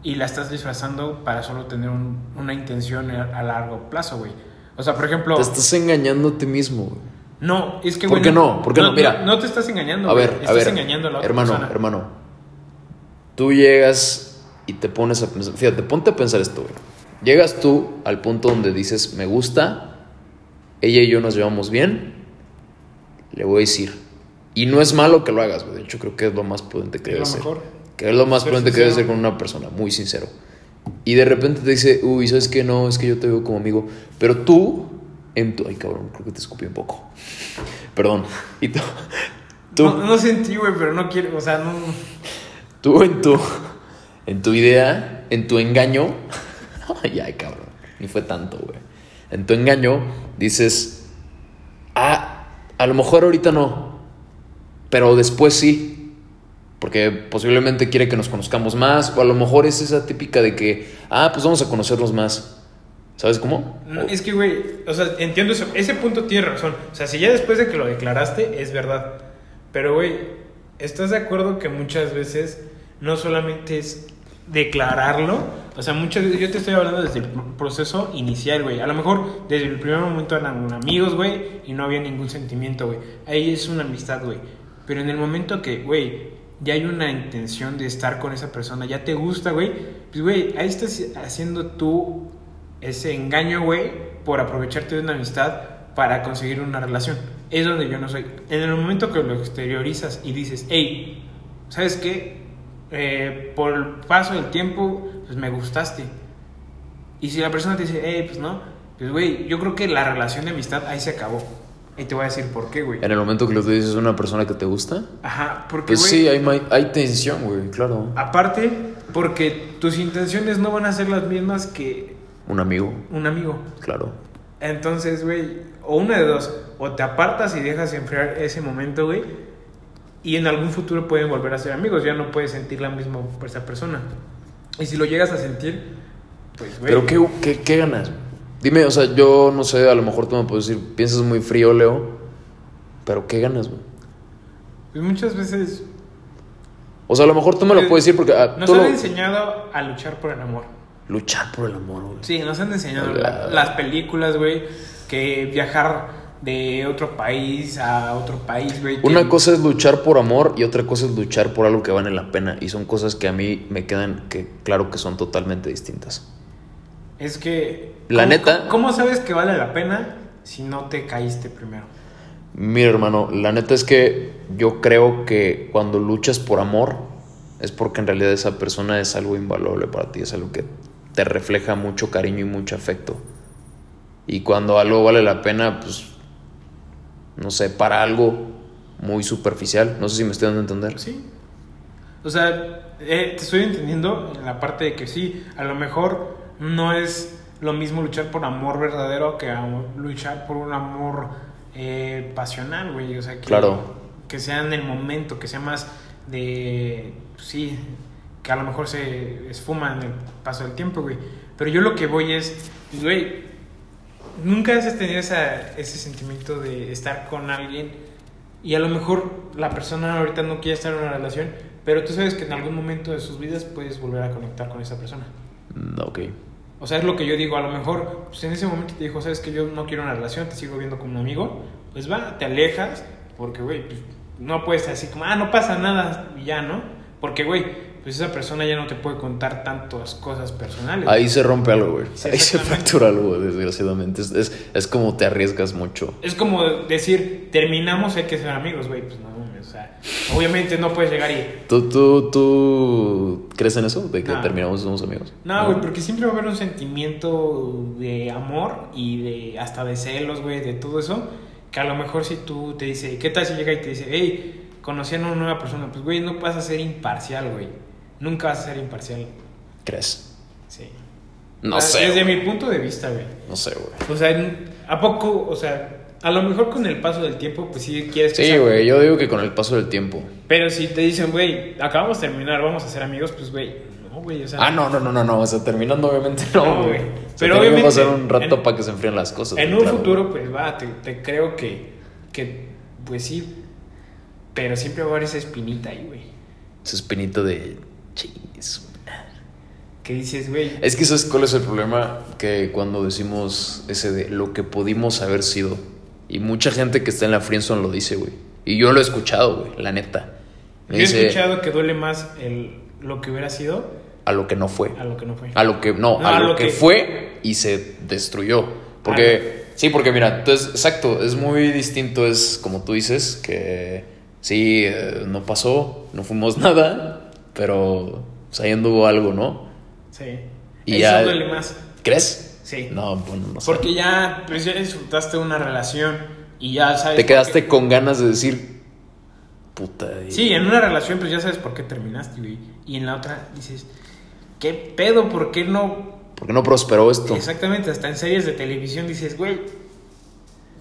y la estás disfrazando para solo tener un- una intención a, a largo plazo, güey. O sea, por ejemplo, Te estás engañando a ti mismo, güey. No, es que ¿Por qué no? ¿Por qué no? Mira. no, te estás engañando, A güey, ver, estás a ver, engañando a la otra hermano, persona. hermano. Tú llegas y te pones a pensar, fíjate, ponte a pensar esto, güey. Llegas tú al punto donde dices, me gusta, ella y yo nos llevamos bien, le voy a decir. Y no es malo que lo hagas, güey. De hecho, creo que es lo más prudente que Es debe lo ser. mejor. Que es lo más prudente que debe sincero. ser con una persona, muy sincero. Y de repente te dice, uy, ¿sabes qué? No, es que yo te veo como amigo. Pero tú, en tu. Ay, cabrón, creo que te escupí un poco. Perdón. Y tú. tú No, no sentí, güey, pero no quiero, o sea, no... Tú en tu, en tu idea, en tu engaño, [LAUGHS] ay, ay, cabrón, ni fue tanto, güey. En tu engaño dices, ah, a lo mejor ahorita no, pero después sí. Porque posiblemente quiere que nos conozcamos más, o a lo mejor es esa típica de que, ah, pues vamos a conocernos más. ¿Sabes cómo? No, es que, güey, o sea, entiendo eso. Ese punto tiene razón. O sea, si ya después de que lo declaraste, es verdad. Pero, güey, ¿estás de acuerdo que muchas veces no solamente es declararlo? O sea, muchas veces, yo te estoy hablando desde el pr- proceso inicial, güey. A lo mejor desde el primer momento eran amigos, güey, y no había ningún sentimiento, güey. Ahí es una amistad, güey. Pero en el momento que, güey, ya hay una intención de estar con esa persona, ya te gusta, güey, pues, güey, ahí estás haciendo tú ese engaño, güey, por aprovecharte de una amistad para conseguir una relación. Es donde yo no soy. En el momento que lo exteriorizas y dices, hey, ¿sabes qué? Eh, por el paso del tiempo, pues me gustaste. Y si la persona te dice, hey, pues no, pues güey, yo creo que la relación de amistad ahí se acabó. Y te voy a decir por qué, güey. En el momento que lo dices a una persona que te gusta, Ajá, porque, pues sí, hay, hay tensión, güey, claro. aparte, porque tus intenciones no van a ser las mismas que Un amigo, un amigo. claro. Entonces, güey, o una de dos, o te apartas y dejas enfriar ese momento, güey, y en algún futuro pueden volver a ser amigos, ya no puedes sentir la misma por esa persona. Y si lo llegas a sentir, pues, güey. Pero ¿qué, qué, qué ganas? Dime, o sea, yo no sé, a lo mejor tú me puedes decir, piensas muy frío, Leo, pero ¿qué ganas, güey? Pues muchas veces O sea, a lo mejor tú me lo puedes decir porque ah, nos han lo- enseñado a luchar por el amor. Luchar por el amor, güey. Sí, nos han enseñado La- la- las películas, güey, que viajar de otro país a otro país, güey. Una que- cosa es luchar por amor y otra cosa es luchar por algo que vale la pena. Y son cosas que a mí me quedan que claro que son totalmente distintas. Es que. La ¿cómo- neta- ¿cómo, cómo sabes que vale la pena si no te caíste primero? Mira, hermano, la neta es que yo creo que cuando luchas por amor es porque en realidad esa persona es algo invaluable para ti, es algo que te refleja mucho cariño y mucho afecto. Y cuando algo vale la pena, pues, no sé, para algo muy superficial, no sé si me estoy dando a entender. Sí. O sea, eh, te estoy entendiendo en la parte de que sí, a lo mejor no es lo mismo luchar por amor verdadero que luchar por un amor eh, pasional, güey. O sea, que, Claro. que sea en el momento, que sea más de. pues sí, que a lo mejor se esfuma en el paso del tiempo, güey. Pero yo lo que voy es, güey, nunca has tenido esa, ese sentimiento de estar con alguien y a lo mejor la persona ahorita no quiere estar en una relación, pero tú sabes que en algún momento de sus vidas puedes volver a conectar con esa persona. Mm, Ok. O sea, es lo que yo digo, a lo mejor pues en ese momento te dijo, sabes que yo no quiero una relación, te sigo viendo como un amigo, pues va, te alejas, porque, güey, pues, no puedes así como, ah, no pasa nada y ya, ¿no? Porque, güey, pues esa persona ya no te puede contar tantas cosas personales. Ahí se rompe algo, güey. Sí, Ahí se fractura algo, desgraciadamente. Es, es, es como te arriesgas mucho. Es como decir, terminamos, hay que ser amigos, güey, pues no, o sea, obviamente no puedes llegar y... ¿Tú, tú, tú crees en eso? ¿De que No. terminamos y somos amigos? No, güey, porque siempre va a haber un sentimiento de amor y de hasta de celos, güey, de todo eso. Que a lo mejor si tú te dice, ¿qué tal si llega y te dice, hey, conocí a una nueva persona? Pues, güey, no vas a ser imparcial, güey. Nunca vas a ser imparcial. ¿Crees? Sí. No Ah, sé. Desde güey. mi punto de vista, güey. No sé, güey. O sea, ¿a poco? O sea, a lo mejor con el paso del tiempo, pues sí quieres que Sí, güey. Yo digo que con el paso del tiempo. Pero si te dicen, güey, acabamos de terminar, vamos a ser amigos, pues, güey, no, güey, o sea. Ah, no, no, no, no, no. O sea, terminando, obviamente no, No, güey. güey. O sea, Pero obviamente, pasar un rato en- para que se enfríen las cosas. En un claro, futuro, pues va, te, te creo que, que, pues sí, pero siempre va a haber esa espinita ahí, güey. Esa espinita de. Chis. Que dices, güey, Es que ¿sabes cuál es el problema? Que cuando decimos ese de lo que pudimos haber sido. Y mucha gente que está en la friendzone lo dice, güey. Y yo lo he escuchado, güey, la neta. Me yo he escuchado que duele más el, lo que hubiera sido a lo que no fue. a lo que no fue. A lo que no, No, a, lo, que, fue y se destruyó. Porque sí, porque mira, entonces exacto, es muy distinto es como tú dices que sí eh, no pasó, no fuimos [LAUGHS] nada, pero pues, ahí anduvo algo, ¿no? Sí. Y Eso ya- duele más. ¿Crees? Sí. No, bueno, no sé. Porque ya, pues ya disfrutaste una relación y ya sabes. Te quedaste qué- con ganas de decir puta. y- Sí, en una relación, pues ya sabes por qué terminaste, güey. Y en la otra dices, ¿qué pedo? ¿Por qué no ¿Por qué no prosperó esto? Exactamente, hasta en series de televisión dices, güey,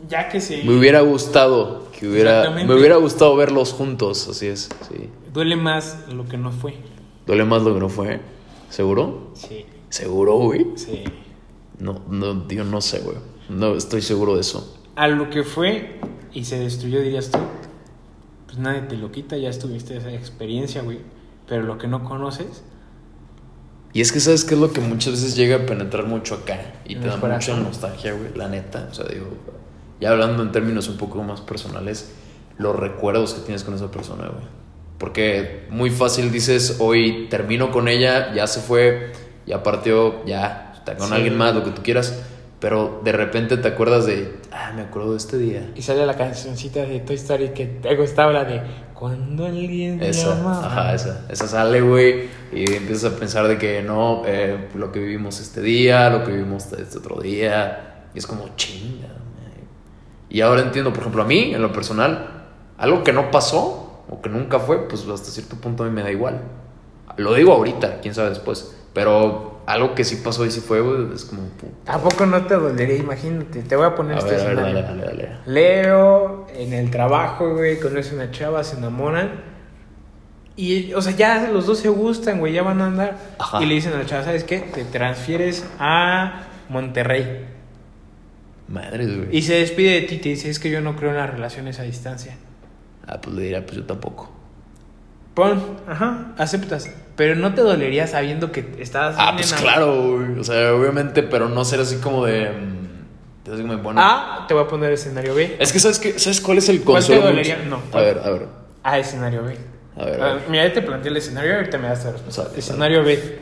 ya que se... Me hubiera gustado que hubiera me hubiera gustado verlos juntos, así es, sí. Duele más lo que no fue. Duele más lo que no fue. ¿Seguro? Sí, ¿Seguro, güey? sí. No, no, yo no sé, güey. No estoy seguro de eso. A lo que fue y se destruyó, dirías tú, pues nadie te lo quita, ya estuviste esa experiencia, güey. Pero lo que no conoces, Y es que sabes qué es lo que muchas veces llega a penetrar mucho acá y te da mucha nostalgia, güey, la neta. O sea, digo, ya hablando en términos un poco más personales, los recuerdos que tienes con esa persona, güey. Porque muy fácil dices, hoy termino con ella, ya se fue, ya partió, ya, está con Sí. alguien más, lo que tú quieras. Pero de repente te acuerdas de, ah, me acuerdo de este día. y sale la cancioncita de Toy Story que te gustaba, la de Cuando alguien me Esa, amaba". ajá, esa. Esa sale, güey. Y empiezas a pensar de que no, eh, lo que vivimos este día, lo que vivimos este otro día. Y es como chinga. Y ahora entiendo, por ejemplo, a mí, en lo personal, algo que no pasó o que nunca fue, pues hasta cierto punto a mí me da igual. Lo digo ahorita, quién sabe después. Pero algo que sí pasó y sí fue, güey, es como. puta. ¿A poco no te dolería? Imagínate, te voy a poner A este ver, a ver, escenario. dale, dale, dale. Leo en el trabajo, güey, conoce una chava, se enamoran. Y, o sea, ya los dos se gustan, güey, ya van a andar. Ajá. Y le dicen a la chava, ¿sabes qué? Te transfieres a Monterrey. Madres, güey. Y se despide de ti y te dice, es que yo no creo en las relaciones a distancia. Ah, pues le diría, pues yo tampoco. Pon, ajá, aceptas. Pero no te dolería sabiendo que estás Ah, pues enamorado. claro, güey. O sea, obviamente, pero no ser así como de. mm, Entonces me pone... A, te voy a poner escenario B. Es que ¿sabes, qué? ¿sabes cuál es el ¿Cuál te consuelo? dolería? No, A ver, a ver. A, escenario B. A ver, a Ah, ver. mira, te planteé el escenario y ahorita me das la respuesta. Sale, escenario B.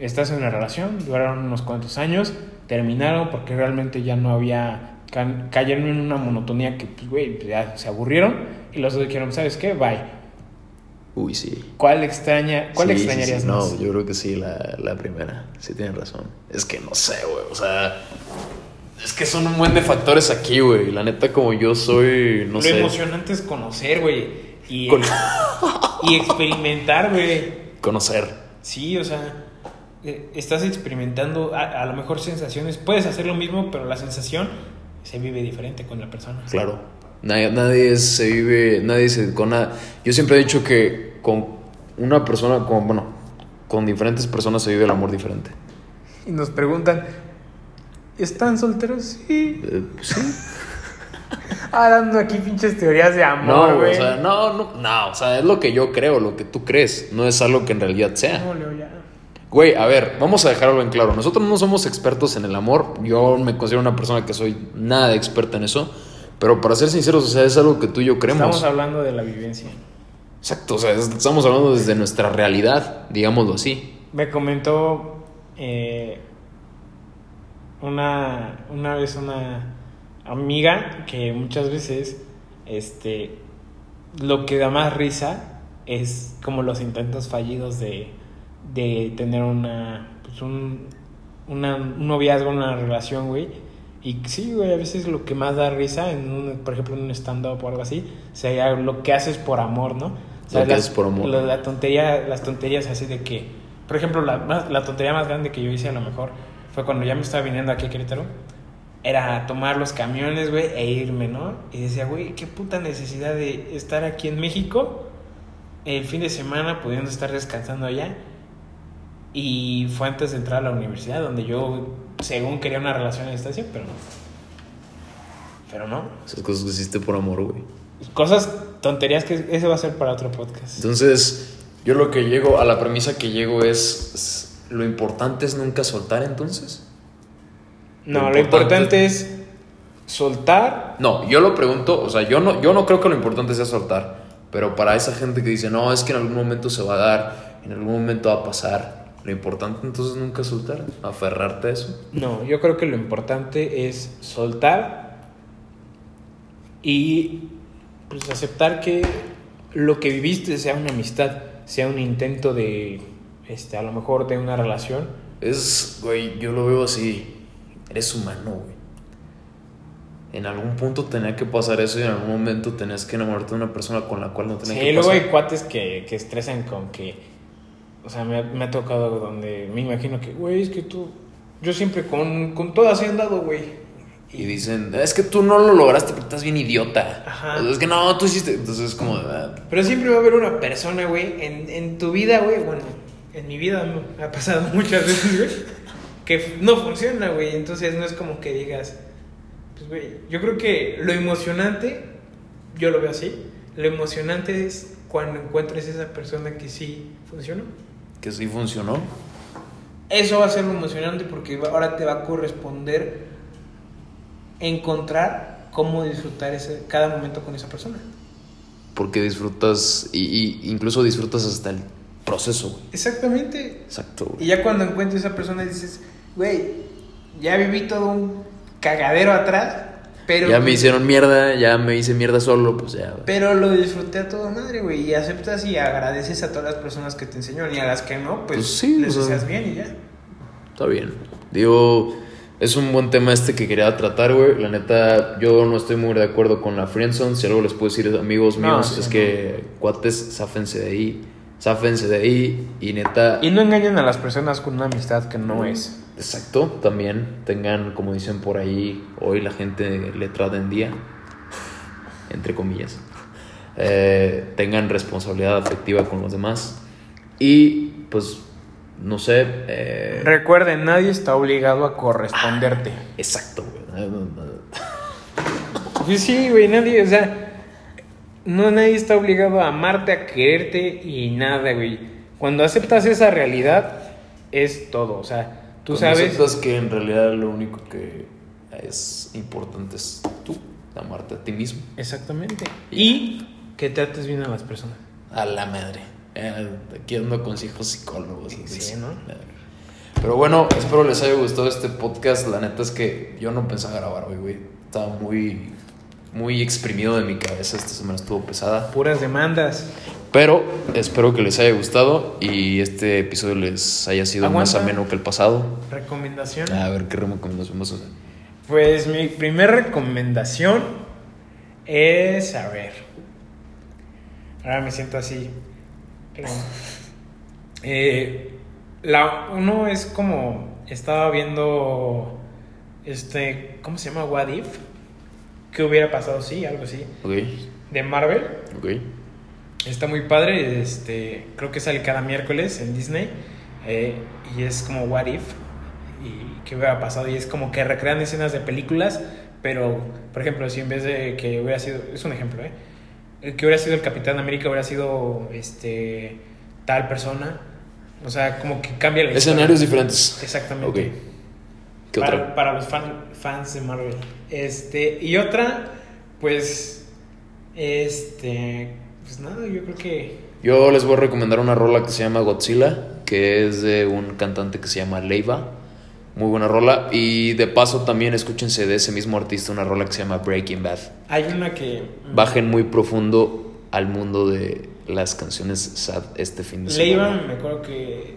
Estás en una relación, duraron unos cuantos años, terminaron porque realmente ya no había. ca- cayeron en una monotonía que, pues, güey, ya se aburrieron y los dos dijeron, ¿sabes qué? Bye. Uy, sí. ¿Cuál extraña, cuál Sí, extrañarías sí. más? No, yo creo que sí, la, la primera. Sí, tienes razón. Es que no sé, güey. O sea, es que son un buen de factores aquí, güey. La neta, como yo soy, no Lo sé. emocionante es conocer, güey. Y, Con- [LAUGHS] y experimentar, güey. Conocer. Sí, o sea, estás experimentando a, a lo mejor sensaciones. Puedes hacer lo mismo, pero la sensación se vive diferente con la persona. Claro. Nadie, nadie se vive, nadie se con nada. Yo siempre he dicho que con una persona, con, bueno, con diferentes personas se vive el amor diferente. Y nos preguntan, ¿están solteros? Sí. Eh, pues sí. [LAUGHS] Ah, dando aquí pinches teorías de amor, No, güey. o sea, no, no, no, o sea, es lo que yo creo, lo que tú crees, no es algo que en realidad sea. No, Leo, ya. Güey, a ver, vamos a dejarlo en claro. Nosotros no somos expertos en el amor. Yo me considero una persona que soy nada de experta en eso. Pero para ser sinceros, o sea, es algo que tú y yo creemos. Estamos hablando de la vivencia. Exacto, o sea, es- estamos hablando desde nuestra realidad, digámoslo así. Me comentó eh, una, una vez una amiga que muchas veces este, lo que da más risa es como los intentos fallidos de, de tener una, pues un, una, un noviazgo, una relación, güey. Y sí, güey, a veces lo que más da risa, en un, por ejemplo, en un stand-up o algo así, sería lo que haces por amor, ¿no? Lo que haces por amor. la- la tontería, las tonterías así de que, por ejemplo, la, la tontería más grande que yo hice a lo mejor fue cuando ya me estaba viniendo aquí a Querétaro, era tomar los camiones, güey, e irme, ¿no? Y decía, güey, qué puta necesidad de estar aquí en México el fin de semana pudiendo estar descansando allá. Y fue antes de entrar a la universidad, donde yo, según quería una relación a distancia, pero no. Pero no. Esas cosas que hiciste por amor, güey. Cosas, tonterías que eso va a ser para otro podcast. Entonces, yo lo que llego, a la premisa que llego es, es, lo importante es nunca soltar entonces. No, Lo importante- es soltar. No, yo lo pregunto, o sea, yo no, yo no creo que lo importante sea soltar, pero para esa gente que dice, no, es que en algún momento se va a dar, en algún momento va a pasar, lo importante entonces nunca es soltar, aferrarte a eso. No, yo creo que lo importante es soltar y pues aceptar que lo que viviste sea una amistad, sea un intento de, este, a lo mejor de una relación. Es, güey, yo lo veo así, eres humano, güey. En algún punto tenía que pasar eso y en algún momento tenías que enamorarte de una persona con la cual no tenía Sí, que luego pasar. hay cuates que, que estresan con que, o sea, me ha, me ha tocado donde me imagino que, güey, es que tú, yo siempre con, con todas he andado, güey. Y dicen, es que tú no lo lograste porque estás bien idiota. Ajá. O sea, es que no, tú hiciste. Entonces es como, ah, Pero siempre va a haber una persona, güey, en, en tu vida, güey, bueno, en mi vida me ha pasado [LAUGHS] muchas veces, güey, que no funciona, güey. Entonces no es como que digas, pues, güey, yo creo que lo emocionante, yo lo veo así, lo emocionante es cuando encuentres esa persona que sí funcionó. Que sí funcionó. Eso va a ser emocionante porque ahora te va a corresponder encontrar cómo disfrutar ese, cada momento con esa persona. Porque disfrutas, y, y incluso disfrutas hasta el proceso, güey. Exactamente. Exacto, güey. Y ya cuando encuentres a esa persona dices, güey, ya viví todo un cagadero atrás, pero, Ya me hicieron mierda, ya me hice mierda solo, pues ya. güey. pero lo disfruté a toda madre, güey. Y aceptas y agradeces a todas las personas que te enseñaron y a las que no, pues, Pues sí, les o sea. deseas bien y ya. Está bien. Digo, es un buen tema este que quería tratar, güey. La neta, yo no estoy muy de acuerdo con la friendzone. Si algo les puedo decir, amigos No, míos, sí, es no. que cuates, záfense de ahí. Záfense de ahí. Y neta, Y no engañen a las personas con una amistad que no es. Exacto, también tengan, como dicen por ahí, hoy la gente letrada en día, entre comillas, eh, tengan responsabilidad afectiva con los demás. Y pues, no sé. eh, Recuerden, nadie está obligado a corresponderte. exacto, güey. [LAUGHS] Pues sí, güey, nadie, o sea, no nadie está obligado a amarte, a quererte y nada, güey. Cuando aceptas esa realidad, es todo, o sea, tú Cuando sabes... que en realidad lo único que es importante es tú, amarte a ti mismo. Exactamente. Y que trates bien a las personas. A la madre. Eh, aquí dando consejos psicólogos. Sí, ¿no? Pero bueno, espero les haya gustado este podcast. La neta es que yo no pensaba grabar hoy, güey. Estaba muy, muy exprimido de mi cabeza. Esta semana estuvo pesada. Puras demandas. Pero espero que les haya gustado y este episodio les haya sido más ameno que el pasado. Recomendación. A ver qué recomendación vamos a hacer. Pues mi primer recomendación es, a ver, ahora me siento así. Eh, la uno es como estaba viendo este, ¿cómo se llama? What if? ¿Qué hubiera pasado? Sí, algo así. Ok, De Marvel. ok. Está muy padre, este, creo que sale cada miércoles en Disney eh, y es como What If y qué hubiera pasado y es como que recrean escenas de películas, pero por ejemplo si en vez de que hubiera sido, es un ejemplo, ¿eh? Que hubiera sido el Capitán América hubiera sido este tal persona, o sea como que cambia la. Escenarios diferentes. Exactamente. Ok. ¿Qué para, otra? para los fan- fans de Marvel. Este, y otra, pues, este, pues nada, yo creo que... Yo les voy a recomendar una rola que se llama Godzilla, que es de un cantante que se llama Leiva. Muy buena rola. Y de paso también escúchense de ese mismo artista una rola que se llama Breaking Bad. Hay una que... Bajen muy profundo al mundo de las canciones sad este fin de Leiva, semana. me acuerdo que...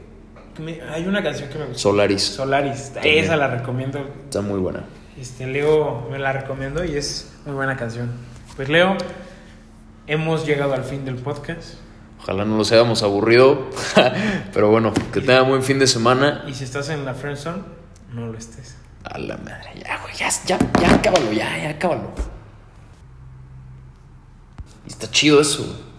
que me- hay una canción que me gusta. Solaris. Solaris, También. esa la recomiendo. Está muy buena. Este, Leo me la recomiendo y es muy buena canción. Pues Leo, hemos llegado al fin del podcast. Ojalá no los hayamos aburrido. [LAUGHS] Pero bueno, que tengan buen fin de semana. Y si estás en la friendzone, no lo estés. A la madre. Ya, güey, ya, ya, ya, acábalo, ya, ya, acábalo. Y está chido eso, güey.